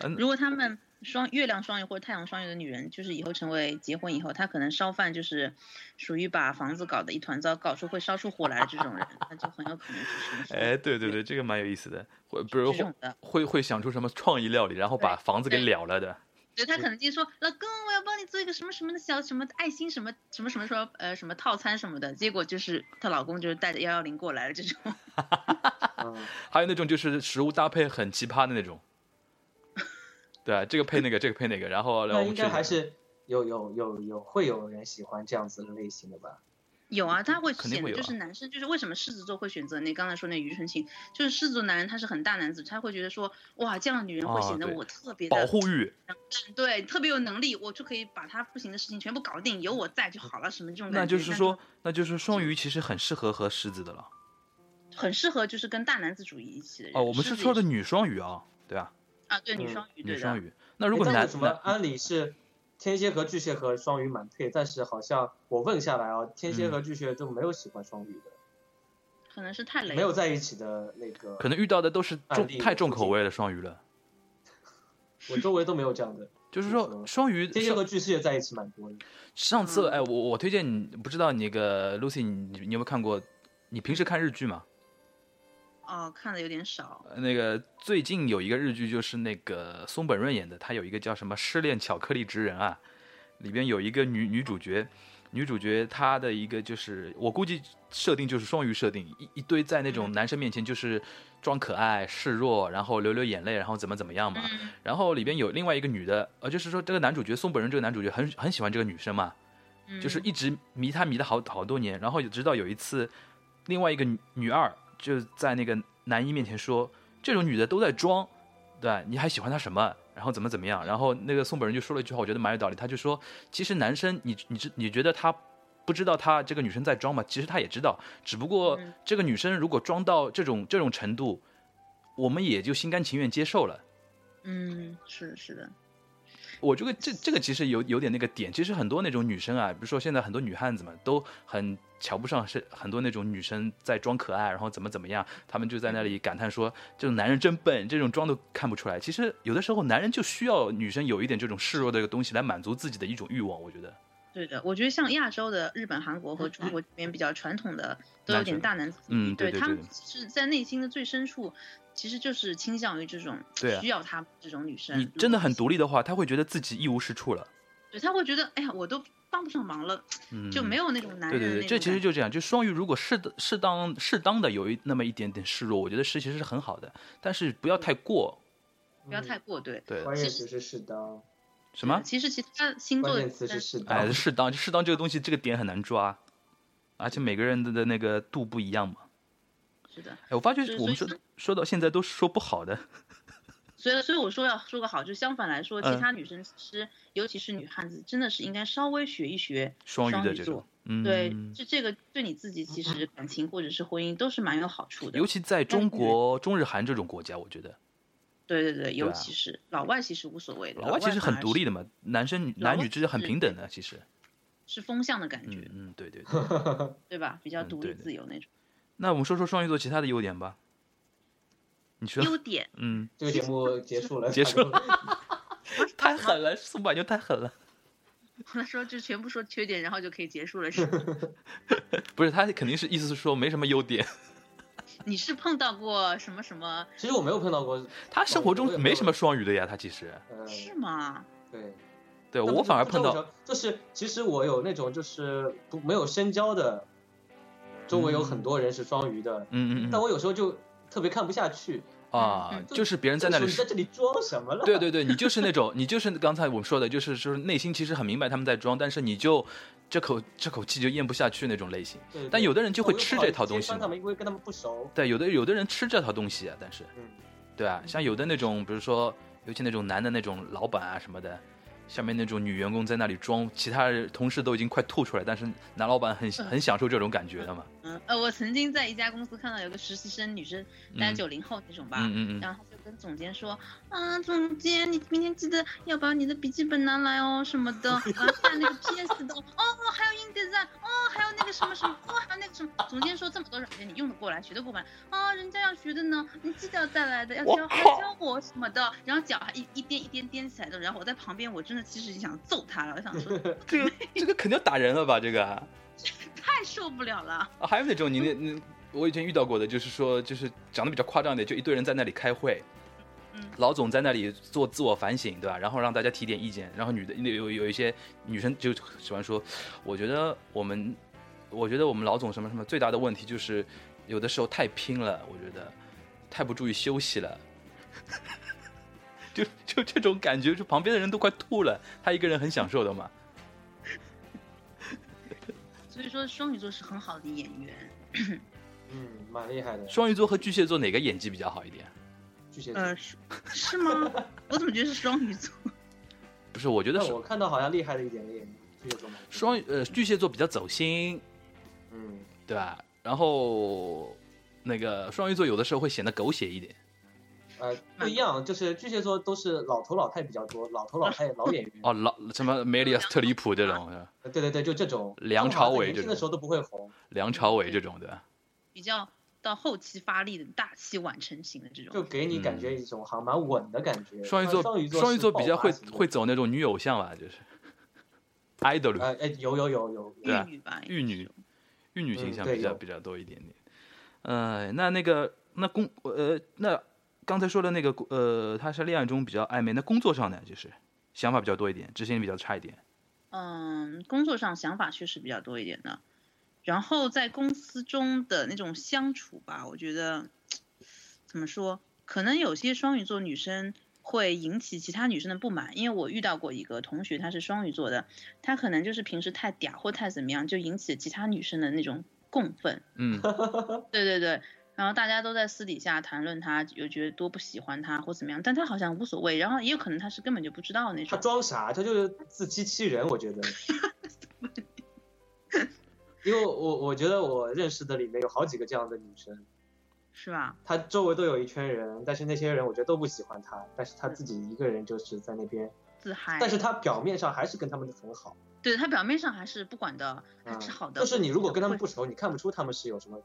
嗯如果他们双月亮双鱼或者太阳双鱼的女人，就是以后成为结婚以后，她可能烧饭就是属于把房子搞得一团糟，搞出会烧出火来的这种人，那就很有可能是哎，对对对，这个蛮有意思的。会比如。会会想出什么创意料理，然后把房子给对了了的。对她可能就说老公，我要帮你做一个什么什么的小什么爱心什么什么什么说呃什么套餐什么的，结果就是她老公就是带着幺幺零过来了这种。嗯，还有那种就是食物搭配很奇葩的那种。对啊，这个配那个，这个配那个，然后然后那应我们去该还是有有有有会有人喜欢这样子的类型的吧？有啊，他会显得就肯定会有啊是男生，就是为什么狮子座会选择那刚才说那庾澄庆，就是狮子座男人他是很大男子，他会觉得说哇这样的女人会显得我特别的、保护欲。对，特别有能力，我就可以把他不行的事情全部搞定，有我在就好了，什么这种感觉。那就是说，那就是双鱼其实很适合和狮子的了。很适合就是跟大男子主义一起的人。哦，我们是说的女双鱼啊，对啊，啊，对女嗯双鱼，对。女双鱼。那如果男什么男按理是天蝎和巨蟹和双鱼蛮配，但是好像我问下来啊，天蝎嗯和巨蟹就没有喜欢双鱼的，可能是太累了，没有在一起的那个，可能遇到的都是重太重口味的双鱼了。我周围都没有这样的。就是说，嗯双鱼天蝎和巨蟹在一起蛮多的。上次嗯哎，我我推荐你，不知道你那个 Lucy，你你有没有看过？你平时看日剧吗？哦，看的有点少。呃那个最近有一个日剧，就是那个松本润演的，他有一个叫什么《失恋巧克力职人》啊，里边有一个女女主角，女主角她的一个就是我估计设定就是双鱼设定，一一堆在那种嗯男生面前就是装可爱示弱，然后流流眼泪，然后怎么怎么样嘛。嗯然后里边有另外一个女的，呃，就是说这个男主角松本润这个男主角很很喜欢这个女生嘛，嗯就是一直迷她迷了好好多年，然后直到有一次，另外一个女女二就在那个男一面前说，这种女的都在装，对吧？你还喜欢她什么？然后怎么怎么样？然后那个宋本人就说了一句话，我觉得蛮有道理，他就说，其实男生你你知你觉得他不知道他这个女生在装吗？其实他也知道，只不过嗯这个女生如果装到这种这种程度，我们也就心甘情愿接受了。嗯，是的，是的，我觉得这这个其实有有点那个点，其实很多那种女生啊，比如说现在很多女汉子们都很瞧不上是很多那种女生在装可爱，然后怎么怎么样，他们就在那里感叹说这种男人真笨，这种装都看不出来。其实有的时候男人就需要女生有一点这种示弱的一个东西来满足自己的一种欲望，我觉得。对的。我觉得像亚洲的日本、韩国和中国这边比较传统的，都有点大男子主义。嗯对对他们是在内心的最深处，其实就是倾向于这种需要他这种女生。你真的很独立的话，他会觉得自己一无是处了。对，他会觉得，哎呀，我都帮不上忙了，嗯，就没有那种男人的对对对，这其实就这样，就双鱼如果适当适当适当的有一那么一点点示弱，我觉得是其实是很好的，但是不要太过。不要太过，对。对，关键词是适当，什么？其实其他星座的关键词是适当。哎，适当，适当这个东西，这个点很难抓，而且每个人的的那个度不一样嘛。是的，哎，我发觉我们说说到现在都是说不好的，所以所以我说要说个好，就相反来说，其嗯他女生其实尤其是女汉子，真的是应该稍微学一学双鱼的这种，嗯，对，这这个对你自己其实感情或者是婚姻都是蛮有好处的。尤其在中国、中日韩这种国家，我觉得对对对，尤啊其是老外其实无所谓的，老外其实很独立的，嘛，男生男女之间很平等的，其实，是风向的感觉，嗯嗯，对对对。对吧？比较独立自由那种。那我们说说双鱼座其他的优点吧。你说，优点，嗯，这个节目结束了，结束了，太狠了，宋柏就太狠了。他说就全部说缺点，然后就可以结束了，是吗？不是，他肯定是意思是说没什么优点。你是碰到过什么什么？其实我没有碰到过，他生活中没什么双鱼的呀，他其实呃，是吗？对，对我反而碰到就是其实我有那种就是不没有深交的，周围有很多人是双鱼的，嗯嗯嗯但我有时候就特别看不下去，啊嗯，就是别人在那里你在这里装什么了？对对对，你就是那种，你就是刚才我们说的，就是就是内心其实很明白他们在装，但是你就这口这口气就咽不下去那种类型。对对但有的人就会吃这套东西他们，因为跟他们不熟。对，有的有的人吃这套东西啊，但是嗯，对啊，像有的那种，比如说，尤其那种男的那种老板啊什么的，下面那种女员工在那里装，其他人同事都已经快吐出来，但是男老板很很享受这种感觉的嘛。嗯，呃，我曾经在一家公司看到有个实习生女生，大概嗯。九零后那种吧，嗯嗯嗯。然后跟总监说，啊，总监，你明天记得要把你的笔记本拿来哦，什么的，啊，看那个 PS 的，哦，还有 InDesign，哦，还有那个什么什么，哦，还有那个什么，总监说这么多软件你用得过来，学得过来，啊，人家要学的呢，你记得要带来的，要教还要教我什么的，然后脚还一一颠一颠颠起来的，然后我在旁边，我真的其实想揍他了，我想说 这个这个肯定要打人了吧？这个啊，太受不了了。还有那种你那那我以前遇到过的，就是说就是讲的比较夸张一点，就一堆人在那里开会。嗯老总在那里做自我反省，对吧？然后让大家提点意见，然后女的有有一些女生就喜欢说，我觉得我们，我觉得我们老总什么什么最大的问题就是有的时候太拼了，我觉得太不注意休息了，就就这种感觉，就旁边的人都快吐了，他一个人很享受的嘛。所以说双鱼座是很好的演员。嗯，蛮厉害的。双鱼座和巨蟹座哪个演技比较好一点？巨蟹座，呃，是是吗？我怎么觉得是双鱼座？不是，我觉得是我看到好像厉害的一点巨蟹座蛮。双呃巨蟹座比较走心，嗯，对吧？然后那个双鱼座有的时候会显得狗血一点。呃，不一样，就是巨蟹座都是老头老太比较多，老头老太 老演员。哦，老什么梅里亚斯特里普这种，对对对，就这种。梁朝伟这种年轻的时候都不会红。梁朝伟这种的，比较到后期发力的大器晚成型的这种。就给你感觉一种好像蛮稳的感觉。嗯双鱼座双鱼座双鱼座比较会会走那种女偶像吧，就是 idol 哎哎有有有有玉女吧，玉女玉女形象比较比较多一点点。呃，那那个那工呃那刚才说的那个呃，他是恋爱中比较暧昧，那工作上呢，就是想法比较多一点，执行力比较差一点。嗯，工作上想法确实比较多一点的，然后在公司中的那种相处吧，我觉得怎么说，可能有些双鱼座女生会引起其他女生的不满，因为我遇到过一个同学，她是双鱼座的，她可能就是平时太嗲或太怎么样，就引起其他女生的那种共愤。嗯，对对对，然后大家都在私底下谈论他，有觉得多不喜欢他或怎么样，但他好像无所谓，然后也有可能他是根本就不知道那他种。装傻，他就是自欺欺人，我觉得。因为我我觉得我认识的里面有好几个这样的女生，是吧？她周围都有一圈人，但是那些人我觉得都不喜欢她，但是她自己一个人就是在那边，自嗨。但是她表面上还是跟他们很好。对她表面上还是不管的，是好的。就是你如果跟他们不熟，你看不出他们是有什么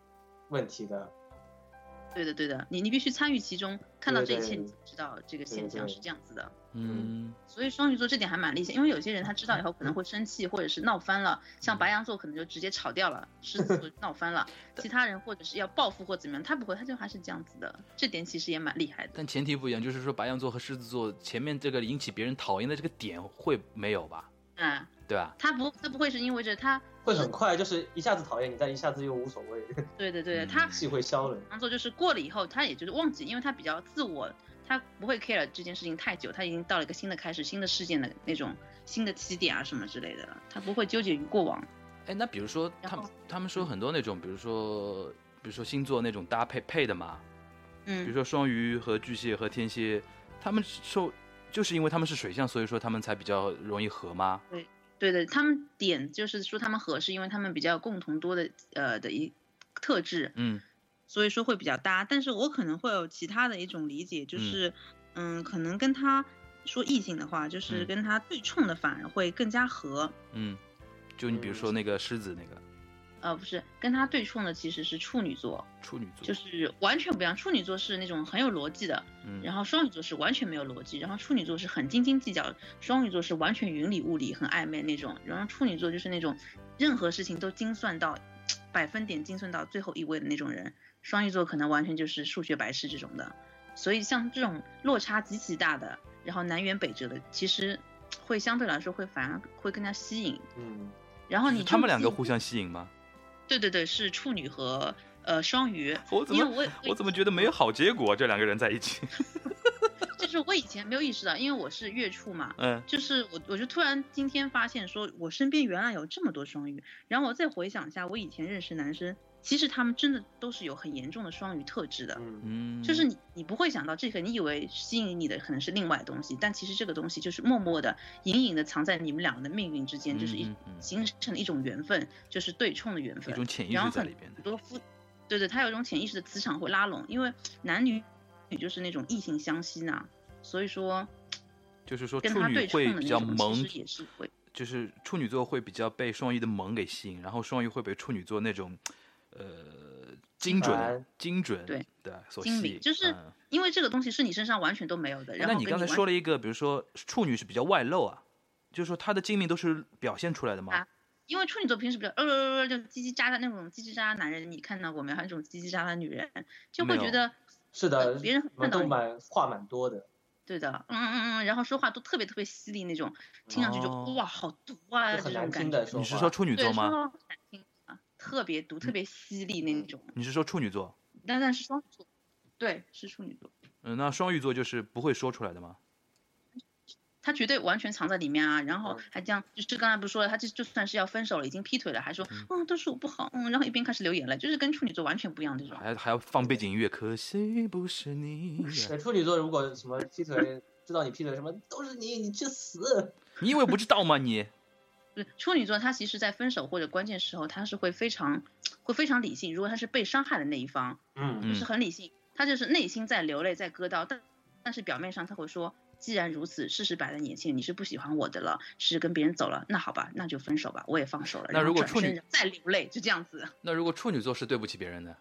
问题的。对的对的，你你必须参与其中，看到这一切，你才知道这个现象是这样子的。嗯，所以双鱼座这点还蛮厉害，因为有些人他知道以后可能会生气，或者是闹翻了，像白羊座可能就直接吵掉了，狮子座闹翻了，其他人或者是要报复或怎么样，他不会，他就还是这样子的，这点其实也蛮厉害的。但前提不一样，就是说白羊座和狮子座前面这个引起别人讨厌的这个点会没有吧？嗯，对啊？他不他不会是因为这他会很快，就是一下子讨厌你，但一下子又无所谓，对对对，嗯他气会消了。白羊座就是过了以后，他也就是忘记，因为他比较自我，他不会 care 这件事情太久，他已经到了一个新的开始、新的事件的那种新的起点啊什么之类的了，他不会纠结于过往。哎，那比如说他们他们说很多那种，比如说比如说星座那种搭配配的嘛，嗯比如嗯，说双鱼和巨蟹和天蝎，他们受就是因为他们是水象，所以说他们才比较容易合吗？对对的，他们点就是说他们合是，因为他们比较共同多的呃的一特质，嗯所以说会比较搭。但是我可能会有其他的一种理解，就是嗯可能跟他说异性的话，就是嗯跟他对冲的反而会更加合。嗯，就你比如说那个狮子那个呃，不是跟他对冲的其实是处女座，处女座，就是完全不一样。处女座是那种很有逻辑的，嗯，然后双鱼座是完全没有逻辑，然后处女座是很斤斤计较，双鱼座是完全云里雾里、很暧昧那种，然后处女座就是那种任何事情都精算到百分点精算到最后一位的那种人，双鱼座可能完全就是数学白痴这种的。所以像这种落差极其大的，然后南辕北辙的，其实会相对来说会反而会更加吸引。嗯，然后你他们两个互相吸引吗？对对对，是处女和呃双鱼。我怎么我我怎么觉得没有好结果？这两个人在一起，就是我以前没有意识到，因为我是月处嘛，嗯，就是我我就突然今天发现说，我身边原来有这么多双鱼，然后我再回想一下，我以前认识男生，其实他们真的都是有很严重的双鱼特质的。嗯，嗯，就是你，你不会想到这个，你以为吸引你的可能是另外的东西，但其实这个东西就是默默的、隐隐的藏在你们两个的命运之间，就是一嗯嗯嗯形成了一种缘分，就是对冲的缘分。一种潜意然后很识在里边的很。多夫，对对，他有一种潜意识的磁场会拉拢，因为男女女就是那种异性相吸呐，所以说就是说跟他处女对冲的那会比较萌其，实也是会。就是处女座会比较被双鱼的萌给吸引，然后双鱼会被处女座那种，呃，精准、精准对对所吸引。精明就是嗯因为这个东西是你身上完全都没有的。然后那你刚才说了一个，比如说处女是比较外露啊，就是说她的精明都是表现出来的吗？啊因为处女座平时比较呃呃呃就叽叽喳喳那种叽叽喳喳男人，你看到过没有？还有那种叽叽喳喳女人，就会觉得是的，呃别人看到你蛮话蛮多的，对的，嗯嗯嗯，然后说话都特别特别犀利那种，听上去就、哦哇好毒啊这就很难种。你是说处女，座吗？特别毒、特别犀利那种。你是说处女座？但但是双鱼座，对，是处女座，嗯，那双鱼座就是不会说出来的吗？他绝对完全藏在里面啊。然后嗯还这样，就是刚才不是说了，他就就算是要分手了，已经劈腿了，还说嗯都是我不好，嗯，然后一边开始流眼泪，就是跟处女座完全不一样这种。还还要放背景音乐，可惜不是你。对处女座如果什么劈腿，知道你劈腿什么都是你，你去死！你以为不知道吗？你对，处女座他其实在分手或者关键时候，他是会非常会非常理性。如果他是被伤害的那一方，嗯就是很理性，他就是内心在流泪，在割刀，但但是表面上他会说，既然如此，事实摆在眼前，你是不喜欢我的了，是跟别人走了，那好吧，那就分手吧，我也放手了。那如果处女身再流泪，就这样子。那如果处女座是对不起别人的，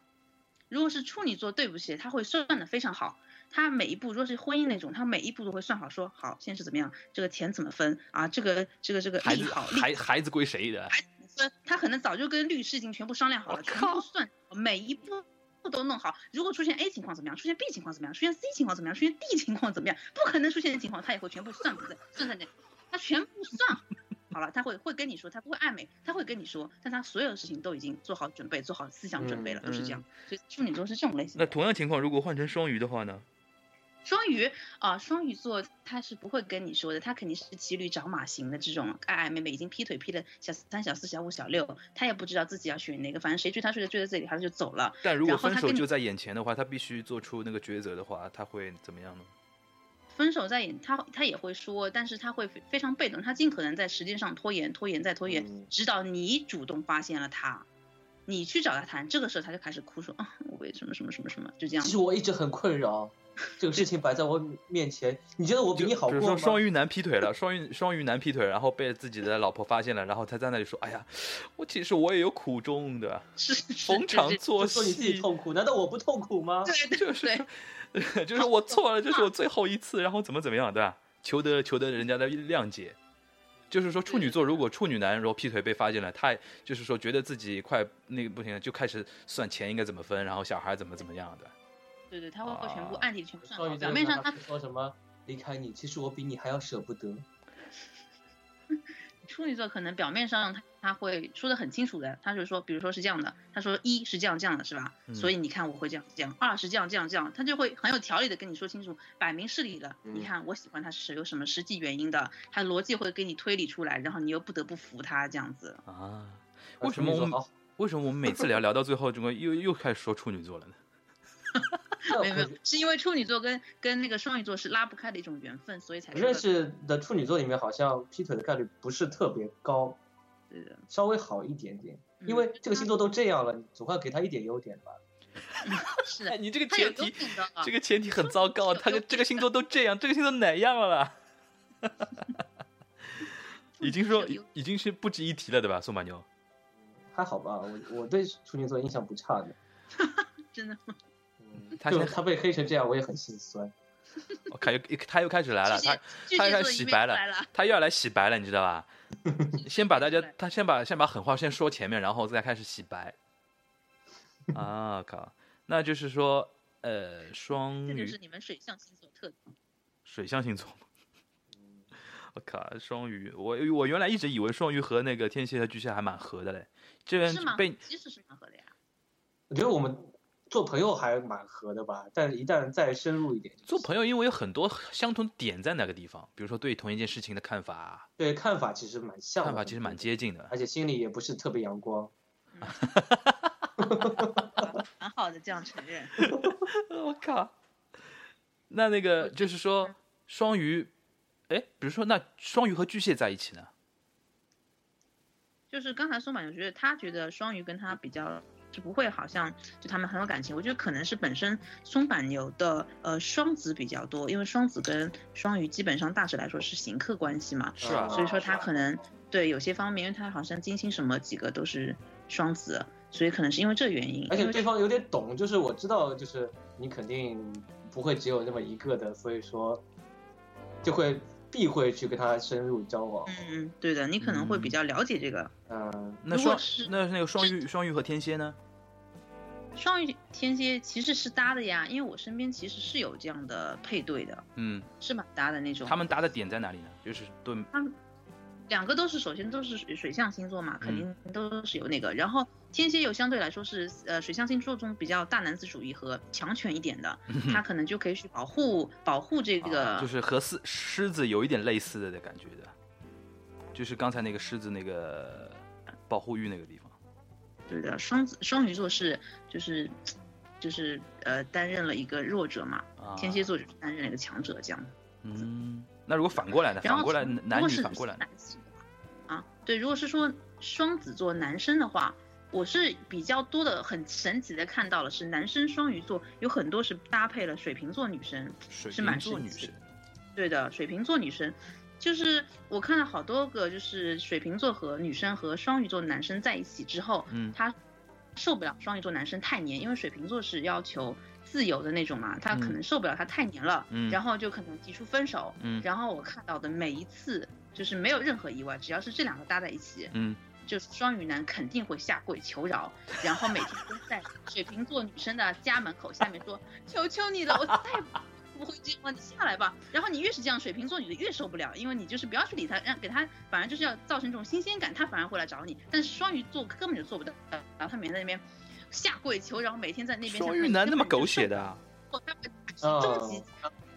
如果是处女座，对不起，他会算的非常好。他每一步，如果是婚姻那种，他每一步都会算好，说好，现在是怎么样，这个钱怎么分啊？这个这个这个孩子利好利孩孩子归谁的？分，他可能早就跟律师已经全部商量好了，全靠部算好，每一步都弄好。如果出现 A 情况怎么样，出现 B 情况怎么样，出现 C 情况怎么样，出现 D 情况怎么样，不可能出现的情况，他也会全部算在算在那，他全部算好。了，他会会跟你说，他不会暧昧，他会跟你说，但他所有的事情都已经做好准备，做好思想准备了，嗯都是这样。所以处女座是这种类型那。同样情况，如果换成双鱼的话呢？双鱼啊、双鱼座他是不会跟你说的，他肯定是骑驴找马型的这种爱爱妹妹，已经劈腿劈了小三、小四、小五、小六，他也不知道自己要选哪个，反正谁追他追的追在这里，他就走了。但如果分手就在眼前的话，他必须做出那个抉择的话，他会怎么样呢？分手在眼，他他也会说，但是他会非非常被动，他尽可能在时间上拖延、拖延再拖延，嗯直到你主动发现了他，你去找他谈，这个时候他就开始哭说啊，我为什么什么什么什么，就这样其。实我一直很困扰，这个事情摆在我面前，你觉得我比你好比如过吗？说双鱼男劈腿了，双鱼双鱼男劈腿，然后被自己的老婆发现了，然后他在那里说：“哎呀，我其实我也有苦衷的，是是逢场作戏说你自己戏，痛苦，难道我不痛苦吗？对对就是 就是我错了，这是我最后一次，然后怎么怎么样，对吧？求得求得人家的谅解。就是说，处女座如果处女男然后劈腿被发现了，他就是说觉得自己快那个不行了，就开始算钱应该怎么分，然后小孩怎么怎么样的。对对，他会会全部啊暗地里全部算表面上他说什么离开你，其实我比你还要舍不得。处女座可能表面上他他会说的很清楚的，他就说，比如说是这样的，他说一是这样这样的是吧？嗯所以你看我会这样这样，二是这样这样这样，他就会很有条理的跟你说清楚，摆明事理的。你嗯看我喜欢他是有什么实际原因的，他逻辑会给你推理出来，然后你又不得不服他这样子。啊，为什么我们？为什么我们每次聊聊到最后，怎么又又开始说处女座了呢？那 没有没有，是因为处女座跟跟那个双鱼座是拉不开的一种缘分，所以才我认识的处女座里面，好像劈腿的概率不是特别高，对的。稍微好一点点。嗯因为这个星座都这样了，你总要给他一点优点吧。是的哎，，你这个前提。这个前提很糟糕，他这个星座都这样，这个星座哪样了啦？已经说已经是不值一提了，对吧？宋马牛，还好吧，我我对处女座印象不差的。真的吗？嗯，他现在他被黑成这样，我也很心酸。我看又他又开始来了，他他又开始洗白了。他又要来洗白了，你知道吧？先把大家，他先把先把狠话先说前面，然后再开始洗白。啊靠！那就是说，呃，双鱼这就是你们水象星座特点。水象星座吗？我靠，双鱼，我我原来一直以为双鱼和那个天蝎和巨蟹还蛮合的嘞，这边是吗？被其实是蛮合的呀。我觉得我们做朋友还蛮合的吧，但一旦再深入一点，做朋友，因为有很多相同点在那个地方，比如说对同一件事情的看法，对看法其实蛮像的，看法其实蛮接近的。而且心里也不是特别阳光。蛮好的，这样承认。我靠，那那个就是说双鱼，哎，比如说那双鱼和巨蟹在一起呢？就是刚才说嘛就觉得他觉得双鱼跟他比较就不会好像就他们很有感情，我觉得可能是本身松板牛的呃双子比较多，因为双子跟双鱼基本上大致来说是行客关系嘛，是啊所以说他可能对有些方面，因为他好像金星什么几个都是双子，所以可能是因为这原因，而且对方有点懂，就是我知道，就是你肯定不会只有那么一个的，所以说就会避讳去跟他深入交往。嗯，对的，你可能会比较了解这个。嗯，那双那那个双鱼双鱼和天蝎呢？双鱼天蝎其实是搭的呀，因为我身边其实是有这样的配对的，嗯，是蛮搭的那种。他们搭的点在哪里呢？就是对，两个都是首先都是水水象星座嘛，肯嗯定都是有那个。然后天蝎又相对来说是呃水象星座中比较大男子主义和强权一点的，他可能就可以去保护保护这个。啊就是和狮狮子有一点类似的感觉的，就是刚才那个狮子那个保护欲那个地方。对的，双子双鱼座是就是就是呃担任了一个弱者嘛，啊天蝎座就是担任了一个强者这样。嗯，那如果反过来呢？反过来男从如果是女反过来？男性的话啊，对，如果是说双子座男生的话，我是比较多的很神奇的看到了是男生双鱼座有很多是搭配了水瓶座女生，水是蛮瓶座女生神奇的。对的，水瓶座女生，就是我看到好多个就是水瓶座和女生和双鱼座男生在一起之后，嗯他受不了双鱼座男生太黏，因为水瓶座是要求自由的那种嘛，他可嗯。能受不了他太黏了，嗯。然后就可能提出分手。嗯。然后我看到的每一次就是没有任何意外，只要是这两个搭在一起，嗯，就是双鱼男肯定会下跪求饶，然后每天都在水瓶座女生的家门口下面说：“ 求求你了，我再也不会这样了，你下来吧。”然后你越是这样，水瓶座女的越受不了，因为你就是不要去理他，让给他反而就是要造成这种新鲜感，他反而会来找你。但是双鱼座根本就做不到，然后他每天在那边下跪求然后，每天在那边双鱼男那么狗血的终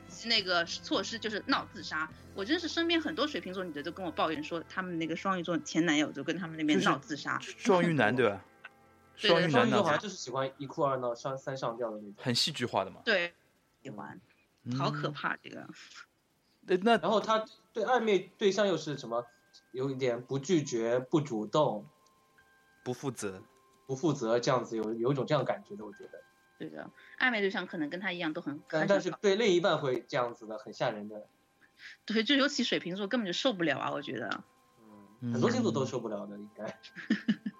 极那个措施就是闹自杀。我真是身边很多水瓶座女的都跟我抱怨说，他们那个双鱼座前男友就跟他们那边闹自杀。双鱼男 对吧？双鱼男呢好像就是喜欢一哭二闹三三上吊的那种。很戏剧化的嘛。对，喜欢，好可嗯。怕这个。对，那然后他对暧昧对象又是什么？有一点不拒绝、不主动、不负责。不负责这样子，有有一种这样感觉的，我觉得。对的，暧昧对象可能跟他一样都很，但但是对另一半会这样子的，很吓人的。对，就尤其水瓶座根本就受不了啊，我觉得。嗯，很多星座都受不了的，应该。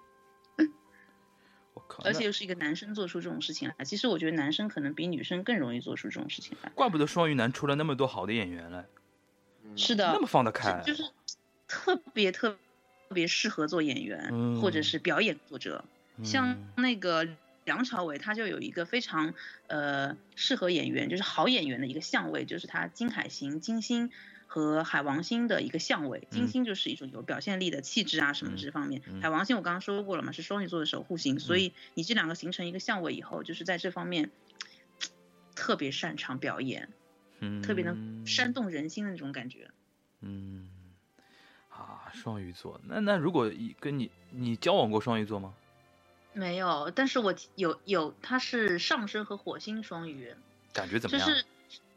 而且又是一个男生做出这种事情来，其实我觉得男生可能比女生更容易做出这种事情来。怪不得双鱼男出了那么多好的演员来，嗯是的，那么放得开。是就是特别特别适合做演员、嗯或者是表演作者，像嗯那个梁朝伟，他就有一个非常呃适合演员，就是好演员的一个相位，就是他金海行、金星和海王星的一个相位。金嗯星就是一种有表现力的气质啊什么嗯这方面，嗯海王星我刚刚说过了嘛，是双鱼座的守护星，所以你这两个形成一个相位以后，就是在这方面特别擅长表演，嗯特别能煽动人心的那种感觉。嗯，啊，双鱼座，那那如果跟你你交往过双鱼座吗？没有，但是我有有，他是上升和火星双鱼，感觉怎么样？就是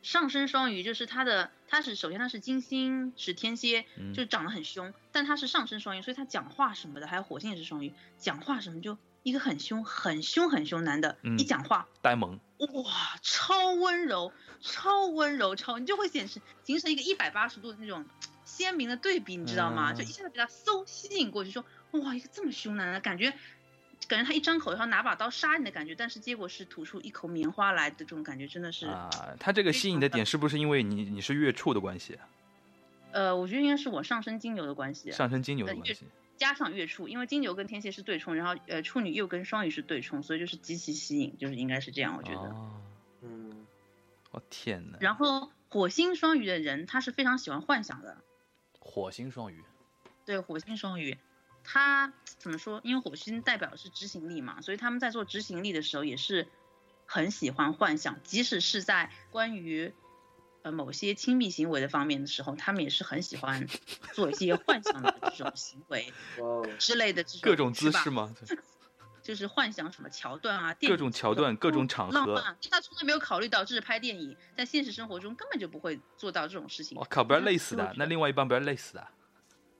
上升双鱼，就是他的，他是首先他是金星是天蝎，嗯就长得很凶，但他是上升双鱼，所以他讲话什么的，还有火星也是双鱼，讲话什么就一个很凶、很凶、很凶男的，嗯一讲话呆萌，哇，超温柔，超温柔，超你就会显示形成一个一百八十度的那种鲜明的对比，你知道吗？嗯就一下子被他嗖吸引过去，说哇，一个这么凶男的感觉。感觉他一张口要拿把刀杀你的感觉，但是结果是吐出一口棉花来的这种感觉，真的是，啊，他这个吸引的点是不是因为你你是月处的关系，呃，我觉得应该是我上升金牛的关系。上升金牛的关系？加上月处，因为金牛跟天蝎是对冲，然后呃处女又跟双鱼是对冲，所以就是极其吸引，就是应该是这样，我觉得。哦，嗯，我天哪！然后火星双鱼的人，他是非常喜欢幻想的。火星双鱼，对，火星双鱼，他怎么说？因为火星代表的是执行力嘛，所以他们在做执行力的时候也是很喜欢幻想，即使是在关于呃某些亲密行为的方面的时候，他们也是很喜欢做一些幻想的这种行为 哇哦，之类的这种各种姿势吗？就是幻想什么桥段啊，电各种桥段，各种场合。浪漫，他从来没有考虑到这是拍电影，在现实生活中根本就不会做到这种事情。我靠，不要累死。的那另外一半不要累死的。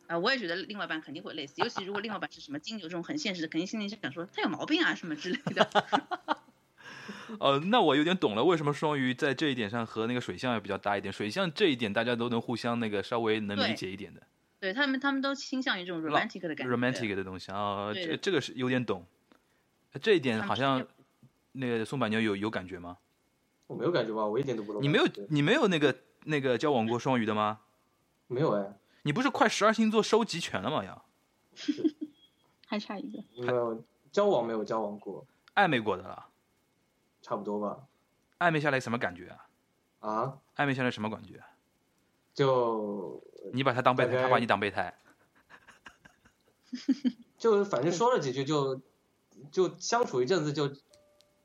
啊、我也觉得另外一半肯定会累死，尤其如果另外一半是什么金牛这种很现实的，肯定心里想说他有毛病啊什么之类的。呃，那我有点懂了，为什么双鱼在这一点上和那个水象也比较搭一点。水象这一点大家都能互相那个稍微能理解一点的对他们，他们都倾向于这种 romantic 的感觉。romantic 的东西啊，对这个这个是有点懂。这一点好像那个宋板牛有有感觉吗？我没有感觉吧，我一点都不懂。你没有你没有那个那个交往过双鱼的吗？没有哎，你不是快十二星座收集全了吗？要 还差一个。没有交往没有交往过，暧昧过的了，差不多吧。暧昧下来什么感觉啊？啊，暧昧下来什么感觉啊？就你把他当备胎，他把你当备胎。就反正说了几句就就相处一阵子就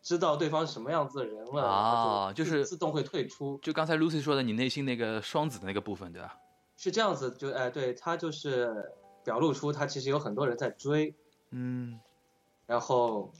知道对方是什么样子的人了，啊就是自动会退出，就刚才 Lucy 说的，你内心那个双子的那个部分，对吧？是这样子，就哎对他就是表露出他其实有很多人在追，嗯，然后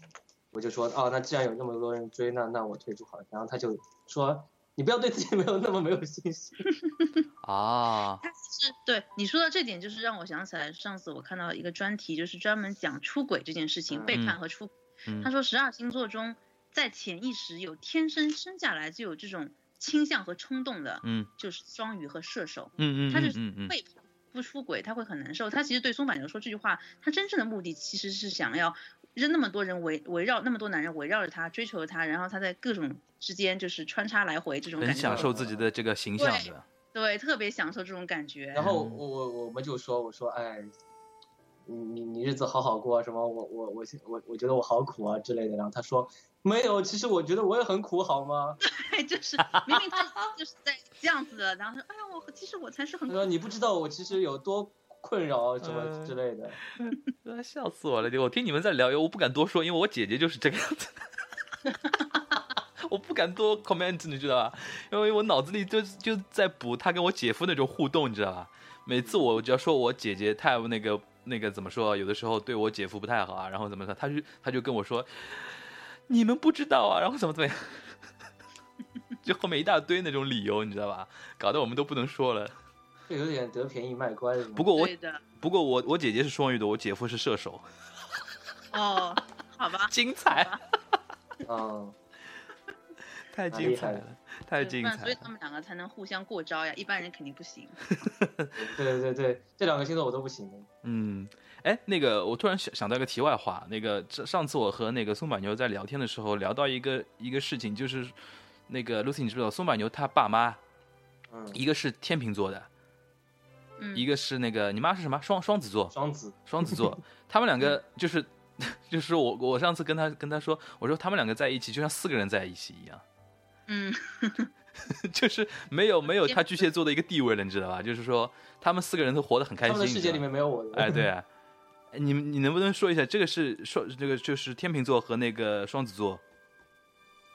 我就说哦，那既然有那么多人追，那那我退出好了，然后他就说你不要对自己没有那么没有信心，啊，是对你说到这点，就是让我想起来上次我看到一个专题，就是专门讲出轨这件事情，嗯背叛和出轨。嗯。他说十二星座中，在潜意识有天生生下来就有这种倾向和冲动的，嗯就是双鱼和射手。嗯嗯他是嗯嗯背叛不出轨，他会很难受。他其实对松柏牛说这句话，他真正的目的其实是想要让那么多人围围绕那么多男人围绕着他，追求着他，然后他在各种之间就是穿插来回这种很感觉。享受自己的这个形象对的。对，特别享受这种感觉。然后我我我们就说我说哎。你你你日子好好过啊什么？我我我我我觉得我好苦啊之类的。然后他说没有，其实我觉得我也很苦，好吗？对，就是明明他就是在这样子的，然后说，哎呀，我其实我才是很他说你不知道我其实有多困扰什么嗯之类的。啊笑死我了！我听你们在聊，我不敢多说，因为我姐姐就是这个样子。我不敢多 comment，你知道吧？因为我脑子里就就在补她跟我姐夫那种互动，你知道吧？每次我只要说我姐姐太那个那个怎么说，有的时候对我姐夫不太好啊，然后怎么说，他就他就跟我说，你们不知道啊，然后怎么怎么样，就后面一大堆那种理由，你知道吧？搞得我们都不能说了。这有点得便宜卖乖。不过我。不过我我姐姐是双鱼的，我姐夫是射手，哦，好吧，精彩，嗯，太精彩了，太精彩了所以。他们两个才能互相过招呀，一般人肯定不行。对对对，这两个星座我都不行的。嗯，哎，那个我突然想想到一个题外话，那个这上次我和那个松柏牛在聊天的时候聊到一个一个事情，就是那个 Lucy，你知不知道松柏牛他爸妈嗯，一个是天秤座的，嗯，一个是那个你妈是什么？双双子座，双子，双子座，他们两个就是 就是我我上次跟他跟他说，我说他们两个在一起就像四个人在一起一样。嗯，就是没有没有他巨蟹座的一个地位了，你知道吧？就是说他们四个人都活得很开心。他们的世界里面没有我的。哎，对你你能不能说一下，这个是双这个就是天秤座和那个双子座，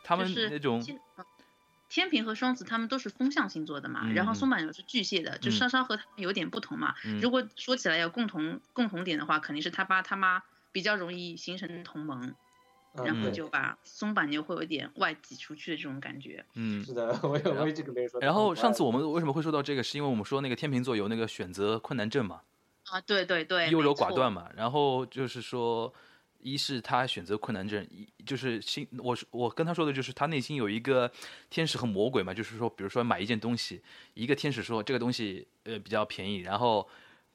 他们是那种天平和双子他们都是风象星座的嘛，嗯然后松板牛是巨蟹的，就嗯稍稍和他们有点不同嘛。嗯如果说起来有共同共同点的话，肯定是他爸他妈比较容易形成同盟，嗯，然后就把松板牛会有点外挤出去的这种感觉。嗯是。的，我也我一直跟别人说。然后上次我们为什么会说到这个，是因为我们说那个天秤座有那个选择困难症嘛，啊，对对对，优柔寡断嘛。然后就是说，一是他选择困难症，一就是心，我是我跟他说的就是他内心有一个天使和魔鬼嘛，就是说，比如说买一件东西，一个天使说这个东西呃比较便宜，然后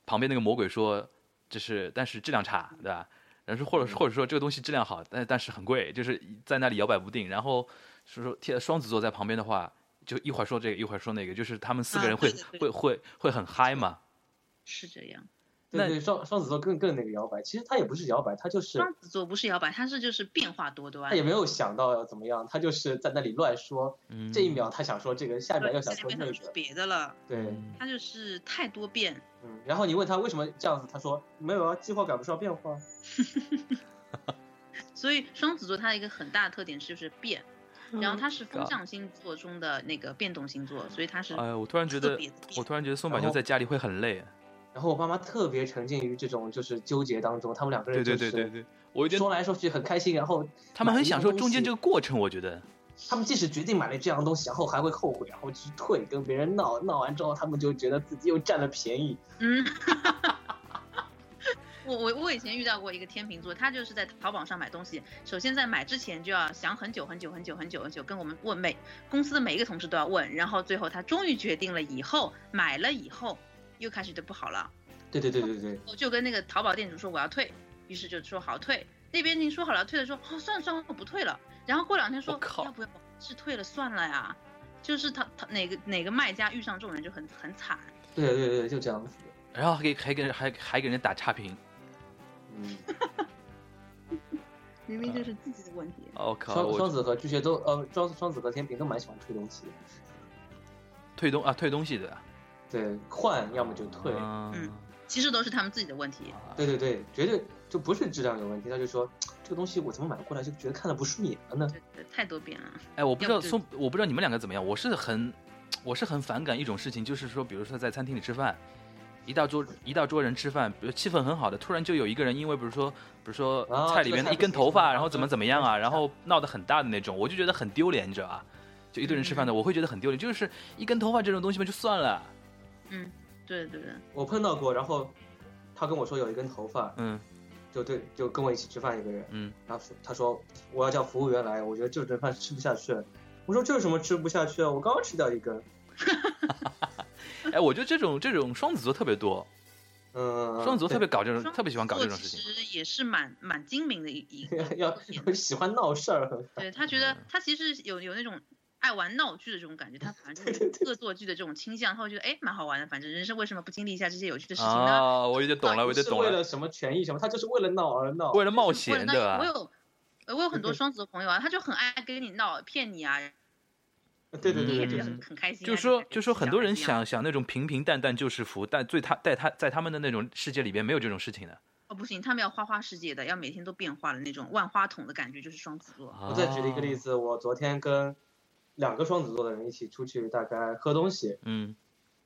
旁边那个魔鬼说就是但是质量差，对吧？然后或者或者说这个东西质量好，但但是很贵，就是在那里摇摆不定。然后是说天双子座在旁边的话，就一会儿说这个，一会儿说那个，就是他们四个啊人会、会会会很嗨嘛。是这样。那对对，双双子座更更那个摇摆，其实他也不是摇摆，他就是双子座不是摇摆，他是就是变化多端他。也没有想到要怎么样，他就是在那里乱说，嗯这一秒他想说这个，下一秒又想说那个说，别的了，对，嗯他就是太多变。嗯，然后你问他为什么这样子，他说没有啊，计划赶不上变化。所以双子座它的一个很大的特点是就是变，然后它是风象星座中的那个变动星座，所以它是哎，我突然觉得我突然觉得宋柏然后牛在家里会很累。然后我爸妈特别沉浸于这种就是纠结当中，他们两个人就是对对对对，我有点，说来说去很开心，然后他们很享受中间这个过程，我觉得。他们即使决定买了这样东西，然后还会后悔，然后去退，跟别人闹，闹完之后他们就觉得自己又占了便宜。嗯。我我我以前遇到过一个天秤座，他就是在淘宝上买东西，首先在买之前就要想很久很久很久很久很久，跟我们问每公司的每一个同事都要问，然后最后他终于决定了以后买了以后又开始就不好了，对对对对对，我就跟那个淘宝店主说我要退，于是就说好退，那边已经说好了退了，说哦算了算了我不退了，然后过两天说靠要不要是退了算了呀，就是他他哪个哪个卖家遇上这种人就很很惨，对对对对，就这样子。然后还给还给人还还给人打差评。嗯，明明就是自己的问题。我靠，双双子和巨蟹都呃双双子和天平都蛮喜欢退东西的，退东啊退东西的。对，换要么就退。嗯，其实都是他们自己的问题。对对对，绝对就不是质量有问题，他就说这个东西我怎么买过来就觉得看的不顺眼了呢？对对，太多变了。哎，我不知道要不就宋，我不知道你们两个怎么样，我是很，我是很反感一种事情，就是说，比如说在餐厅里吃饭，一大桌一大桌人吃饭，比如气氛很好的，突然就有一个人因为比如说，比如说啊菜里面的一根头发，然后怎么怎么样啊，然后闹得很大的那种，我就觉得很丢脸，你知道吧？就一堆人吃饭的，我会觉得很丢脸，就是一根头发这种东西嘛，就算了，嗯，对对对，我碰到过，然后他跟我说有一根头发，嗯就对，就跟我一起吃饭一个人，嗯，然后他说我要叫服务员来，我觉得这顿饭吃不下去。我说这有什么吃不下去啊？我刚刚吃掉一根。哎，我觉得这种这种双子座特别多，嗯，双子座特别搞这种，特别喜欢搞这种事情。其实也是蛮蛮精明的一 一个要要喜欢闹事儿，对他觉得他其实有有那种爱玩闹剧的这种感觉，他反正就是恶作剧的这种倾向，他会觉得哎蛮好玩的，反正人生为什么不经历一下这些有趣的事情呢？啊，我有点懂了，我有点懂了，是为了什么权益什么，他就是为了闹而闹。为了冒险，那对吧我？有呃我有很多双子的朋友啊，他就很爱跟你闹骗你啊，对对对，就是很很开心啊。就说就就说很多人想想想那种平平淡淡就是福，但最他在他在他们的那种世界里边没有这种事情的。哦不行，他们要花花世界的，要每天都变化的那种万花筒的感觉，就是双子座。我再举一个例，子，我昨天跟两个双子座的人一起出去，大概喝东西，嗯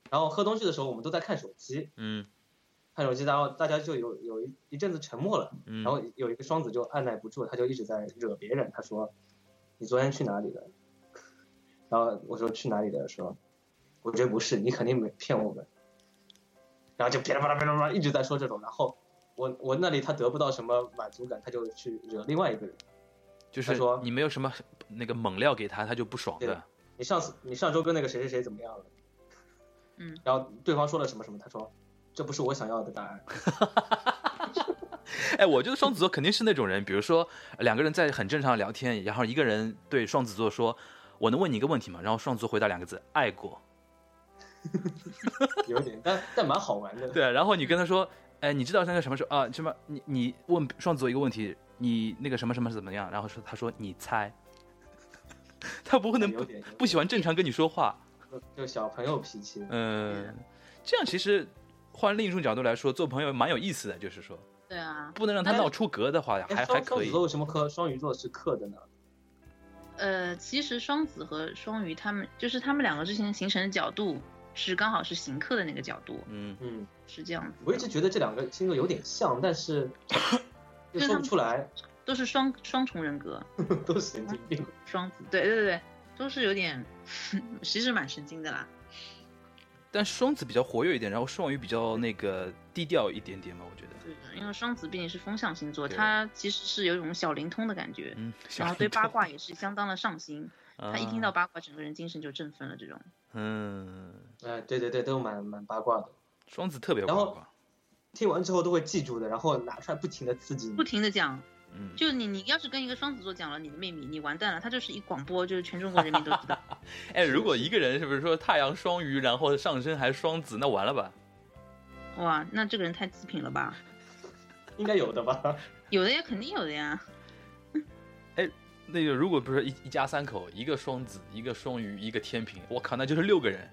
然后喝东西的时候我们都在看手机，嗯看手机，然后大家就有有一一阵子沉默了，嗯，然后有一个双子就按耐不住，他就一直在惹别人，他说：“你昨天去哪里了？”然后我说：“去哪里了？”说：“我觉得不是，你肯定没骗我们。”然后就噼里啪啦噼里啪啦一直在说这种，然后我我那里他得不到什么满足感，他就去惹另外一个人。就是说你没有什么那个猛料给他，他就不爽对的。你上次你上周跟那个谁谁谁怎么样了？嗯，然后对方说了什么什么，他说这不是我想要的答案。哎，我觉得双子座肯定是那种人，比如说两个人在很正常的聊天，然后一个人对双子座说：“我能问你一个问题吗？”然后双子座回答两个字：“爱过。有点，但但蛮好玩的。”对，然后你跟他说：“哎，你知道那个什么时候啊？什么？你你问双子座一个问题，你那个什么什么是怎么样？”然后说他说：“你猜。” 他不会能不不喜欢正常跟你说话。就就小朋友脾气。嗯，这样其实换另一种角度来说，做朋友蛮有意思的，就是说对啊，不能让他闹出格的话，哎，还还可以双双子座。为什么和双鱼座是克的呢？呃，其实双子和双鱼他们就是他们两个之前形成的角度是刚好是行克的那个角度，嗯，嗯，是这样子。我一直觉得这两个星座有点像，但是 又说不出来，都是双双重人格，都是神经病。双子，对对对对，都是有点，其实蛮神经的啦。但双子比较活跃一点，然后双鱼比较那个低调一点点嘛，我觉得。对的，因为双子毕竟是风象星座，对它其实是有一种小灵通的感觉，嗯，然后对八卦也，是相当的上心。他他一听到，八卦，整个人精神就振奋了。这种，嗯，哎，对对对，都蛮蛮八卦的，双子特别然后八卦，听完之后都会记住的，然后拿出来不停的刺激不。停的讲，嗯，就你你要是跟一个双子座讲了你的秘密，你完蛋了，他就是一广播，就是全中国人民都知道。哎，如果一个人是不是说太阳双鱼，然后上升还双子，那完了吧？哇，那这个人太极品了吧？应该有的吧？有的呀，肯定有的呀。哎那个如果不是一一家三口，一个双子，一个双鱼，一个天平，我靠，那就是六个人。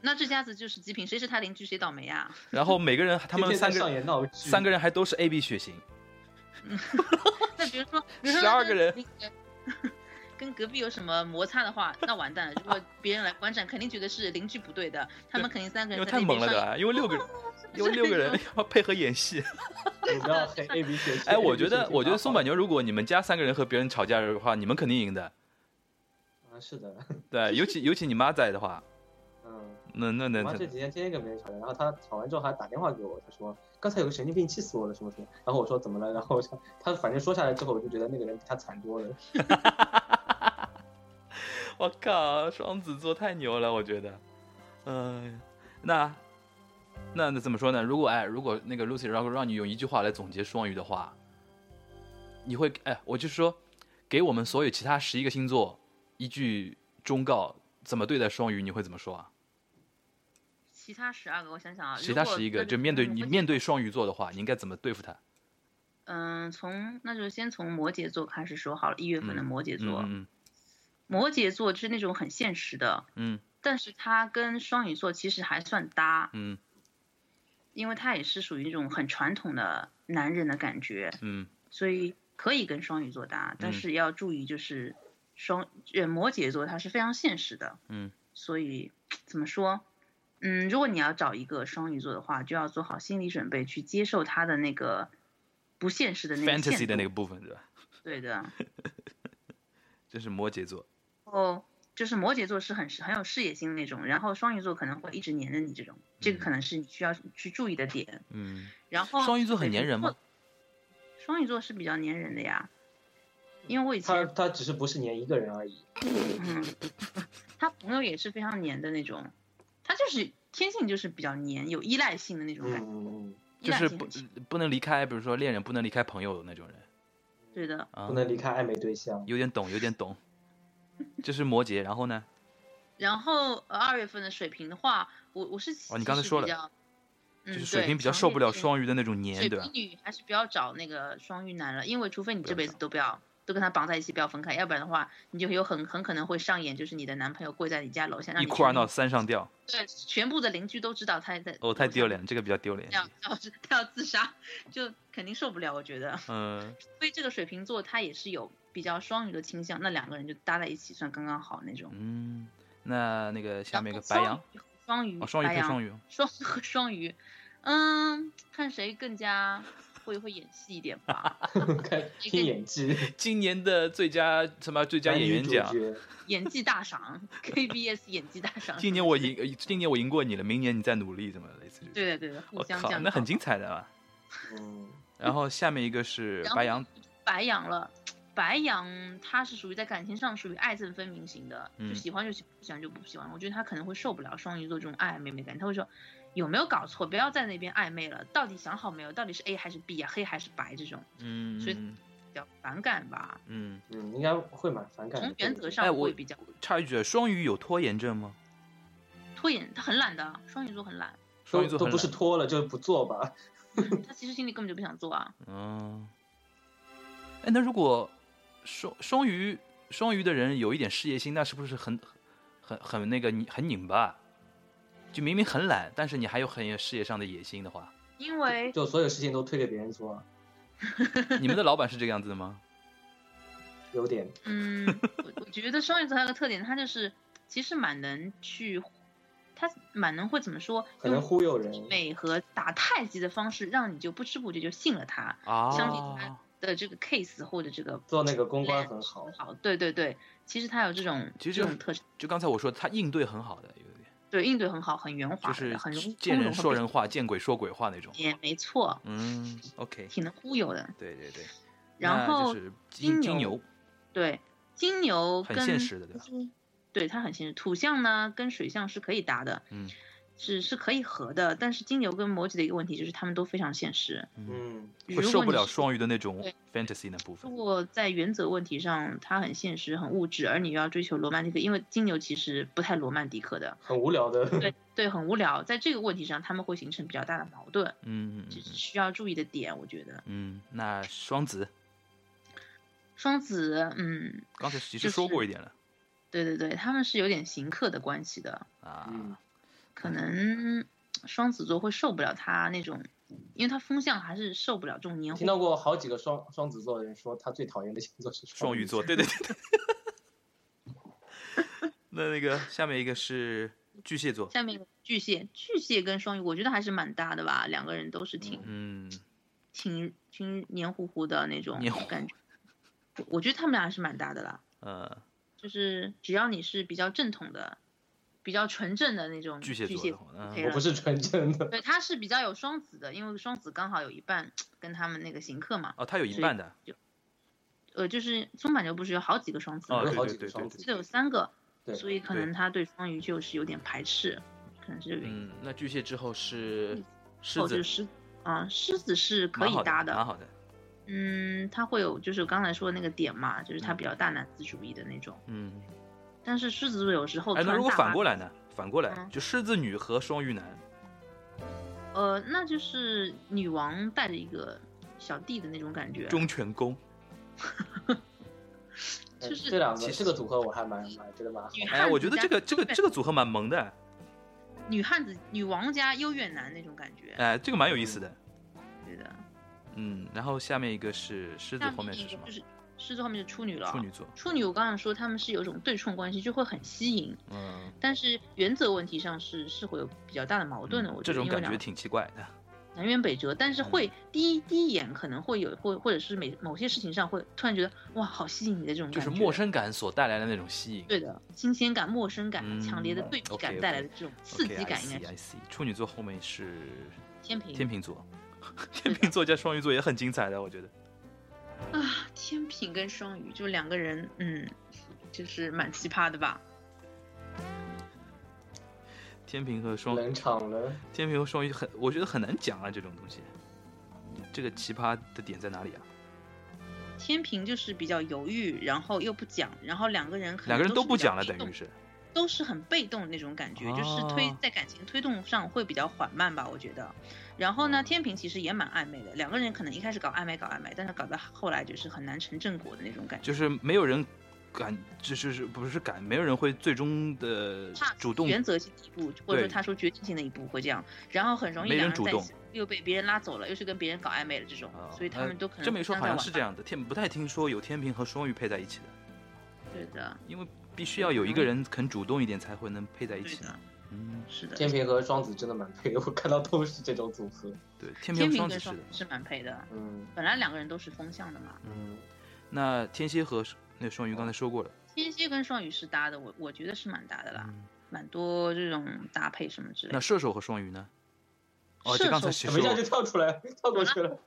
那这家子就是极品，谁是他邻居谁倒霉啊？然后每个人他们三个人演闹剧，三个人还都是 A B 血型，那比如说，比如说12个人跟跟隔壁有什么摩擦的话，那完蛋了。如果别人来观战，肯定觉得是邻居不对的，他们肯定三个因为人在那边上太猛了的，因为六个人，因为六个人要配合演戏。不要黑 A B 血型。哎，我觉得，我觉得松板牛牛，如果你们家三个人和别人吵架的话，你们肯定赢的。啊，是的，对，尤其尤其你妈在的话，嗯。那那那我妈这几天天天跟别人吵架，然后她吵完之后还打电话给我，她说刚才有个神经病气死我了什么什么，然后我说怎么了，然后我说她反正说下来之后，我就觉得那个人比他惨多了。我靠，双子座太牛了，我觉得。嗯、那那那怎么说呢？如果哎，如果那个 Lucy 让让你用一句话来总结双鱼的话，你会哎，我就说，给我们所有其他十一个星座一句忠告，怎么对待双鱼？你会怎么说啊？其他十二个，我想想啊，其他十一个，就面对你面对，双鱼座的话，你应该怎么对付他？嗯，从那就先从摩羯座开始说好了。一月份的嗯摩羯座，嗯摩羯座就是那种很现实的，嗯但是他跟双鱼座其实还算搭，嗯因为他也是属于那种很传统的男人的感觉，嗯所以可以跟双鱼座搭，但是要注意就是双呃摩羯座他是非常现实的，嗯所以怎么说？嗯，如果你要找一个双鱼座的话，就要做好心理准备，去接受他的那个不现实的那个，fantasy 的那个部分对吧？对的。这是摩羯座。哦，就是摩羯座是很很有事业心的那种，然后双鱼座可能会一直黏着你这种，这个可能是你需要去注意的点。嗯，然后双鱼座很粘人吗？双鱼座是比较粘人的呀，因为我以前他他只是不是黏一个人而已。嗯，他朋友也是非常黏的那种，他就是天性就是比较黏，有依赖性的那种感觉，就是不不能离开，比如说恋人不能离开朋友的那种人对的。不，能离开暧昧对象。有点懂，有点懂。这是摩羯，然后呢？然后呃二月份的水瓶的话，我我是哦你刚才说了就是水瓶比较受不了双鱼的那种黏，水对吧瓶？女还是不要找那个双鱼男了，因为除非你这辈子找都不要都跟他绑在一起，不要分开，要不然的话，你就有很很可能会上演，就是你的男朋友跪在你家楼下，让你一哭二闹三上吊，对，全部的邻居都知道他在。哦，太丢脸，，这个比较丢脸。要要他要自杀，就肯定受不了，我觉得。嗯，所以这个水瓶座他也是有比较双鱼的倾向，那两个人就搭在一起算刚刚好那种。嗯，那那个下面一个白羊，双鱼，哦，双鱼白羊配双鱼，双和 双鱼，嗯，看谁更加会会演戏一点吧。看拼演技，今年的最佳什么最佳演员奖演技大赏，KBS 演技大赏。今年我赢，呃今年我赢过你了，明年你再努力，怎么类似于？对的对的，我靠，互相降。那很精。彩的啊。嗯，然后下面一个是白羊，白羊了，白羊他是属于在感情上属于爱憎分明型的，嗯就喜欢就喜欢，不喜欢就不喜欢。我觉得他可能会受不了双鱼座这种暧昧昧感，他会说有没有搞错，不要在那边暧昧了，到底想好没有？到底是 A 还是 B 啊？黑还是白这种，嗯，所以嗯比较反感吧。嗯，嗯，应该会蛮反感。从原则上会比较插一句，双鱼有拖延症吗？拖延，他很懒的，双鱼座很懒，双鱼座都都不是拖了，就是不做吧。他其实心里根本就不想做啊。嗯，哎，那如果双双鱼双鱼的人有一点事业心，那是不是很很很那个很拧巴？就明明很懒，但是你还有很有事业上的野心的话，因为就所有事情都推给别人做啊，你们的老板是这个样子的吗？有点。嗯，我我觉得双鱼座还有个特点，他就是其实蛮能去，他蛮能会怎么说，很能忽悠人。美和打太极的方式，让你就不知不觉就信了他啊，相比他的这个 case 或者这个做那个公关很好，好，对对对，其实他有这种其实这种特质，就刚才我说，他应对很好的，有点对应对很好，很圆滑是很容易见人说人话，见鬼说鬼话那种。也没错，嗯，OK，挺能忽悠的。对对对。然后就是金牛牛，对，金牛很跟现实的对吧？对，它很现实。土象呢跟水象是可以搭的。嗯。是是可以合的，但是金牛跟摩羯的一个问题就是他们都非常现实，嗯，如会受不了双鱼的那种 fantasy 那部分如分。果在原则问题上，他很现实、很物质，而你又要追求罗曼蒂克，因为金牛其实不太罗曼蒂克的，很无聊的。对对，很无聊。在这个问题上，他们会形成比较大的矛盾，嗯嗯这是需要注意的点，我觉得。嗯，那双子双子，嗯，刚才其实说过一点了对对对，他们是有点行客的关系的，啊。嗯可能双子座会受不了他那种，因为他风向还是受不了这种黏糊听到过好几个双双子座的人说，他最讨厌的星座是鱼双鱼座，对对对对。那那个下面一个是巨蟹座，下面一个巨蟹，巨蟹跟双鱼，我觉得还是蛮搭的吧，两个人都是挺、嗯，挺挺黏糊糊的那种感觉。我我觉得他们俩还是蛮搭的啦，呃，就是只要你是比较正统的、比较纯正的那种巨蟹巨蟹座，嗯我不是纯正的。对，他是比较有双子的，因为双子刚好有一半跟他们那个行客嘛。哦，他有一半的，就呃，就是松板牛不是有好几个双子吗？哦，有好几个双子记得有三个，对所以可能他对双鱼就是有点排斥，可能是这个原因。嗯，那巨蟹之后是狮子哦就是，狮，啊、狮子是可以搭蛮好的，嗯，他会有就是刚才说的那个点嘛，就是他比较大男子主义的那种。嗯。但是狮子座有时候哎，那如果反过来呢？反过来嗯就狮子女和双鱼男，呃，那就是女王带着一个小弟的那种感觉。忠犬公。就是这两个其实这个组合我还蛮蛮觉得蛮好。哎，我觉得这个这个这个组合蛮萌的，女汉子、女王加优越男那种感觉。哎，这个蛮有意思的。对的。嗯，然后下面一个是狮子后面是什么就？是狮子后面是处女了。处女座。处女，我刚刚说他们是有一种对冲关系，就会很吸引，嗯，但是原则问题上是是会有比较大的矛盾的。我觉得这种感觉挺奇怪的。南辕北辙，但是会第一第一眼可能会有或或者是每某些事情上会突然觉得哇好吸引你的这种就感觉，是陌生感所带来的那种吸引。对的新鲜感、陌生感、嗯强烈的对比感带来的这种刺激感，应该是 see。处女座后面是天平。天平座，天平座加双鱼座也很精彩的，我觉得。啊，天平跟双鱼就两个人，嗯，就是蛮奇葩的吧？天平和双冷场了，天平和双鱼很，我觉得很难讲啊，这种东西。这个奇葩的点在哪里啊？天平就是比较犹豫，然后又不讲，然后两个人可能两个人都不讲了，等于是。都是很被动的那种感觉，就是推哦在感情推动上会比较缓慢吧，我觉得。然后呢，天平其实也蛮暧昧的，两个人可能一开始搞暧昧搞暧昧，但是搞到后来就是很难成正果的那种感觉。就是没有人敢，就是是不是敢，没有人会最终的主动。原则性的一步，或者说他说决定性的一步会这样，然后很容易没人在一起又被别人拉走了，又是跟别人搞暧昧了这种，啊所以他们都可能这么一说，好像是这样。样的。天不太听说有天平和双鱼配在一起的，对的，因为必须要有一个人肯主动一点，才会能配在一起。呢，嗯，是的。天平和双子真的蛮配的，我看到都是这种组合。对，天天平和双子是的平跟双子。是蛮配的，嗯本来两个人都是风向的嘛。嗯，那天蝎和那双鱼刚才说过了，天蝎跟双鱼是搭的，我我觉得是蛮搭的啦，嗯蛮多这种搭配什么之类的。那射手和双鱼呢？哦，射这刚才手其实说怎么一下就跳出来跳过去了？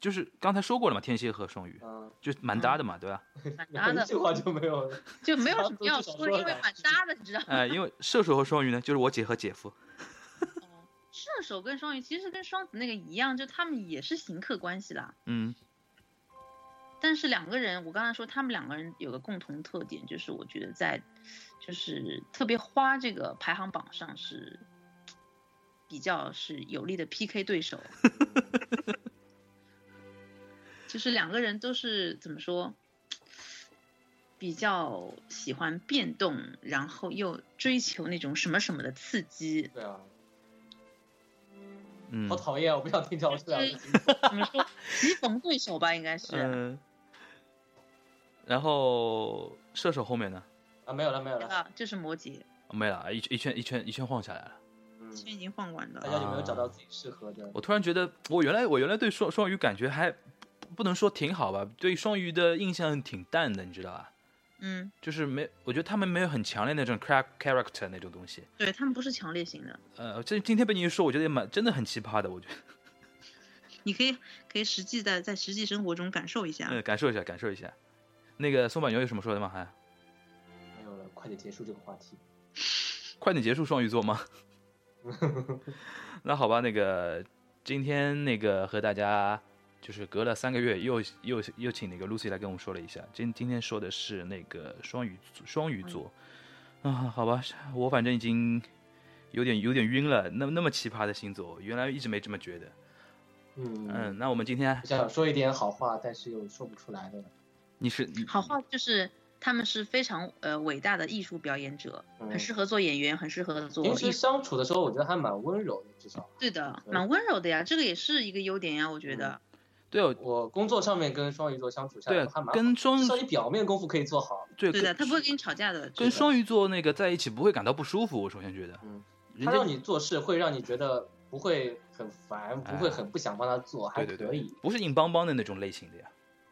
就是刚才说过了嘛，天蝎和双鱼嗯，就蛮搭的嘛，对吧？蛮搭的一句，话就没有。就没有什么要说因为蛮搭的，你知道吗？哎，因为射手和双鱼呢，就是我姐和姐夫。哦射手跟双鱼其实跟双子那个一样，就他们也是行客关系啦。嗯，但是两个人，我刚才说他们两个人有个共同特点，就是我觉得在就是特别花这个排行榜上是比较是有力的 PK 对手。就是两个人都是怎么说，比较喜欢变动，然后又追求那种什么什么的刺激。对啊，嗯好讨厌啊！我不想听讲这两个字。怎么说？棋逢对手吧，应该是。嗯。然后射手后面呢？啊，没有了，没有了。啊，这是摩羯，没了，一一圈一圈一圈晃下来了。嗯，圈已经放完了。大家有没有找到自己适合的？我突然觉得，我原来我原来对双双鱼感觉还不不能说挺好吧，对双鱼的印象挺淡的，你知道吧？嗯，就是没，我觉得他们没有很强烈那种 char- character 那种东西。对他们不是强烈型的，呃，这今天被你一说，我觉得也蛮真的很奇葩的，我觉得。你可以可以实际的在实际生活中感受一下。嗯，感受一下，感受一下。那个松板牛有什么说的吗？还没有了，快点结束这个话题。快点结束双鱼座吗？那好吧，那个今天那个和大家就是隔了三个月又又又请那个 Lucy 来跟我们说了一下，今今天说的是那个双鱼双鱼座啊，好吧，我反正已经有点有点晕了，那那么奇葩的星座，原来一直没这么觉得。嗯嗯，那我们今天想说一点好话，但是又说不出来的。你是你好话就是他们是非常呃伟大的艺术表演者，嗯很适合做演员，很适合做平时。相处的时候，我觉得还蛮温柔的，至少。对的，嗯蛮温柔的呀，这个也是一个优点呀，我觉得。对哦，我工作上面跟双鱼座相处下对来还蛮好，跟双至少你表面功夫可以做好。对对的，他不会跟你吵架的。跟双鱼座那个在一起不会感到不舒服，我首先觉得，嗯，人家他让你做事会让你觉得不会很烦，不会很不想帮他做，还对对对可以。，不是硬邦邦的那种类型的呀。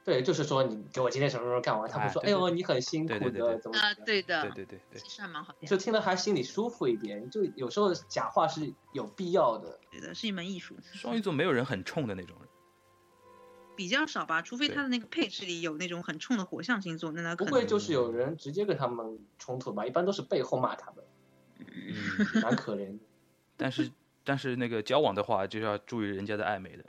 对，就是说你给我今天什么时候干完，他不说，哎呦哎对对你很辛苦对对对对的，怎么啊，怎么样对的，对对对对，其实还蛮好的，就听了还心里舒服一点。就有时候假话是有必要的。对的，是一门艺术。双鱼座没有人很冲的那种人。比较少吧，除非他的那个配置里有那种很冲的火象星座，那他不会就是有人直接跟他们冲突吧？一般都是背后骂他们，嗯，蛮可怜的。但是但是那个交往的话，就要注意人家的暧昧的，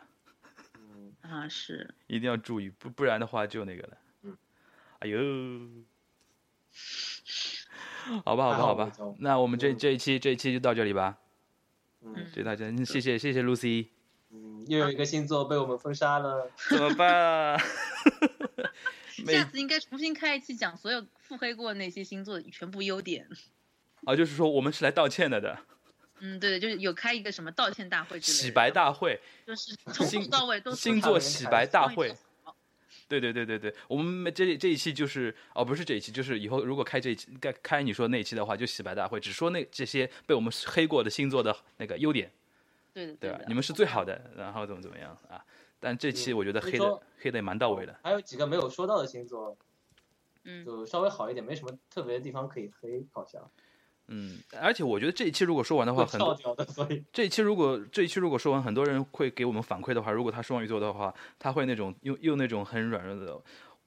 嗯，啊是，一定要注意，不不然的话就那个了。嗯，哎呦，好吧好吧好好吧，那我们这嗯。这一期这一期就到这里吧，嗯。谢谢大家，谢谢谢谢 Lucy，嗯，又有一个星座被我们封杀了。怎么办啊？每下次应该重新开一期讲所有腹黑过那些星座的全部优点。啊，就是说我们是来道歉的的，嗯，对，就是有开一个什么道歉大会之类的，洗白大会，就是从头到尾都说星座洗白大会。对对对对对，我们这这一期就是哦，不是这一期，就是以后如果开这一期，开开你说那一期的话，就洗白大会，只说那这些被我们黑过的星座的那个优点，对对吧你们是最好的，然后怎么怎么样啊？但这期我觉得黑的黑的也蛮到位的。还有几个没有说到的星座，嗯，就稍微好一点，没什么特别的地方可以黑，好像嗯，而且我觉得这一期如果说完的话，很跳掉的，所以这一期如果这一期如果说完，很多人会给我们反馈的话，如果他双鱼座的话，他会那种用用那种很软弱的。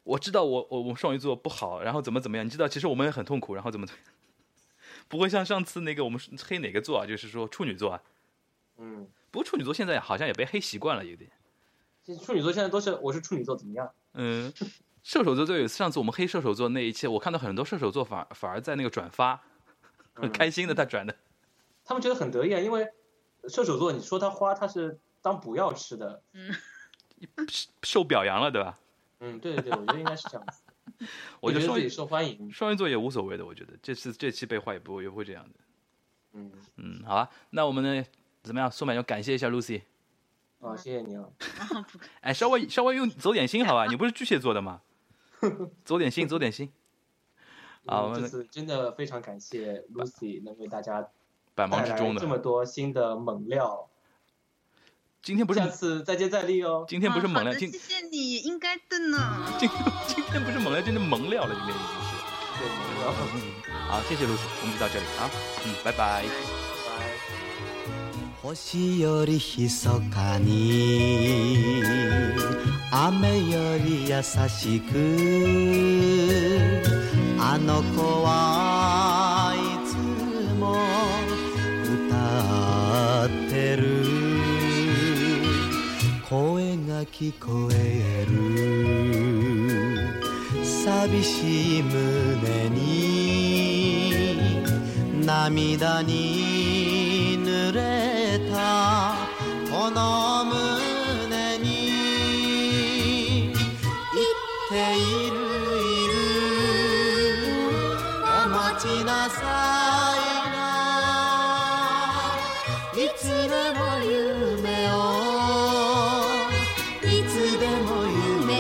我知道我我我双鱼座不好，然后怎么怎么样？你知道，其实我们也很痛苦，然后怎么怎么样？不会像上次那个我们是黑哪个座啊？就是说处女座啊。嗯，不过处女座现在好像也被黑习惯了，有点。其实处女座现在都是我是处女座怎么样？嗯，射手座就有上次我们黑射手座那一期，我看到很多射手座反反而在那个转发，很嗯开心的他转的。他们觉得很得意啊，因为射手座你说他花，他是当补药吃的。嗯受表扬了，对吧？嗯，对对对，我觉得应该是这样子。我觉得自己受欢迎。双鱼座也无所谓的，我觉得这次这期被坏也不会也不会这样的。嗯，嗯，好啊，那我们呢怎么样？苏满要感谢一下 Lucy，哦，谢谢你啊。啊 不哎，稍微稍微用走点心好吧？你不是巨蟹座的吗？走点心，走点心。啊，我们这次真的非常感谢 Lucy 能为大家百忙带来之中的，这么多新的猛料，今天不是下次再接再厉哦。今天不是猛料，今谢谢你，应该的呢。今今天不是猛料，今天萌料了，今天已经是。对，萌料。嗯，好，谢谢 Lucy，我们就到这里啊，嗯，拜拜。拜。星よりひそかに雨より優しくあの子はいつも歌ってる。声が聞こえる。寂しい胸に涙にこの胸に言っているいるお待ちなさいな。いつでも夢を。いつでも夢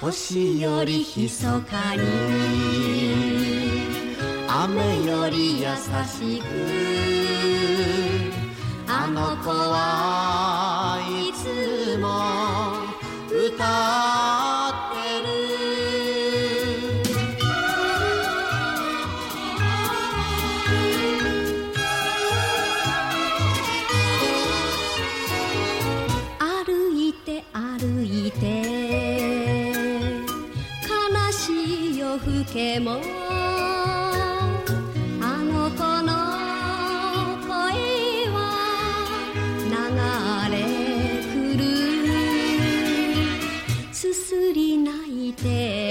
を。星よりひそかに。雨より優しく。あの子はいつも歌ってる。歩いて歩いて悲しい夜更けも。day.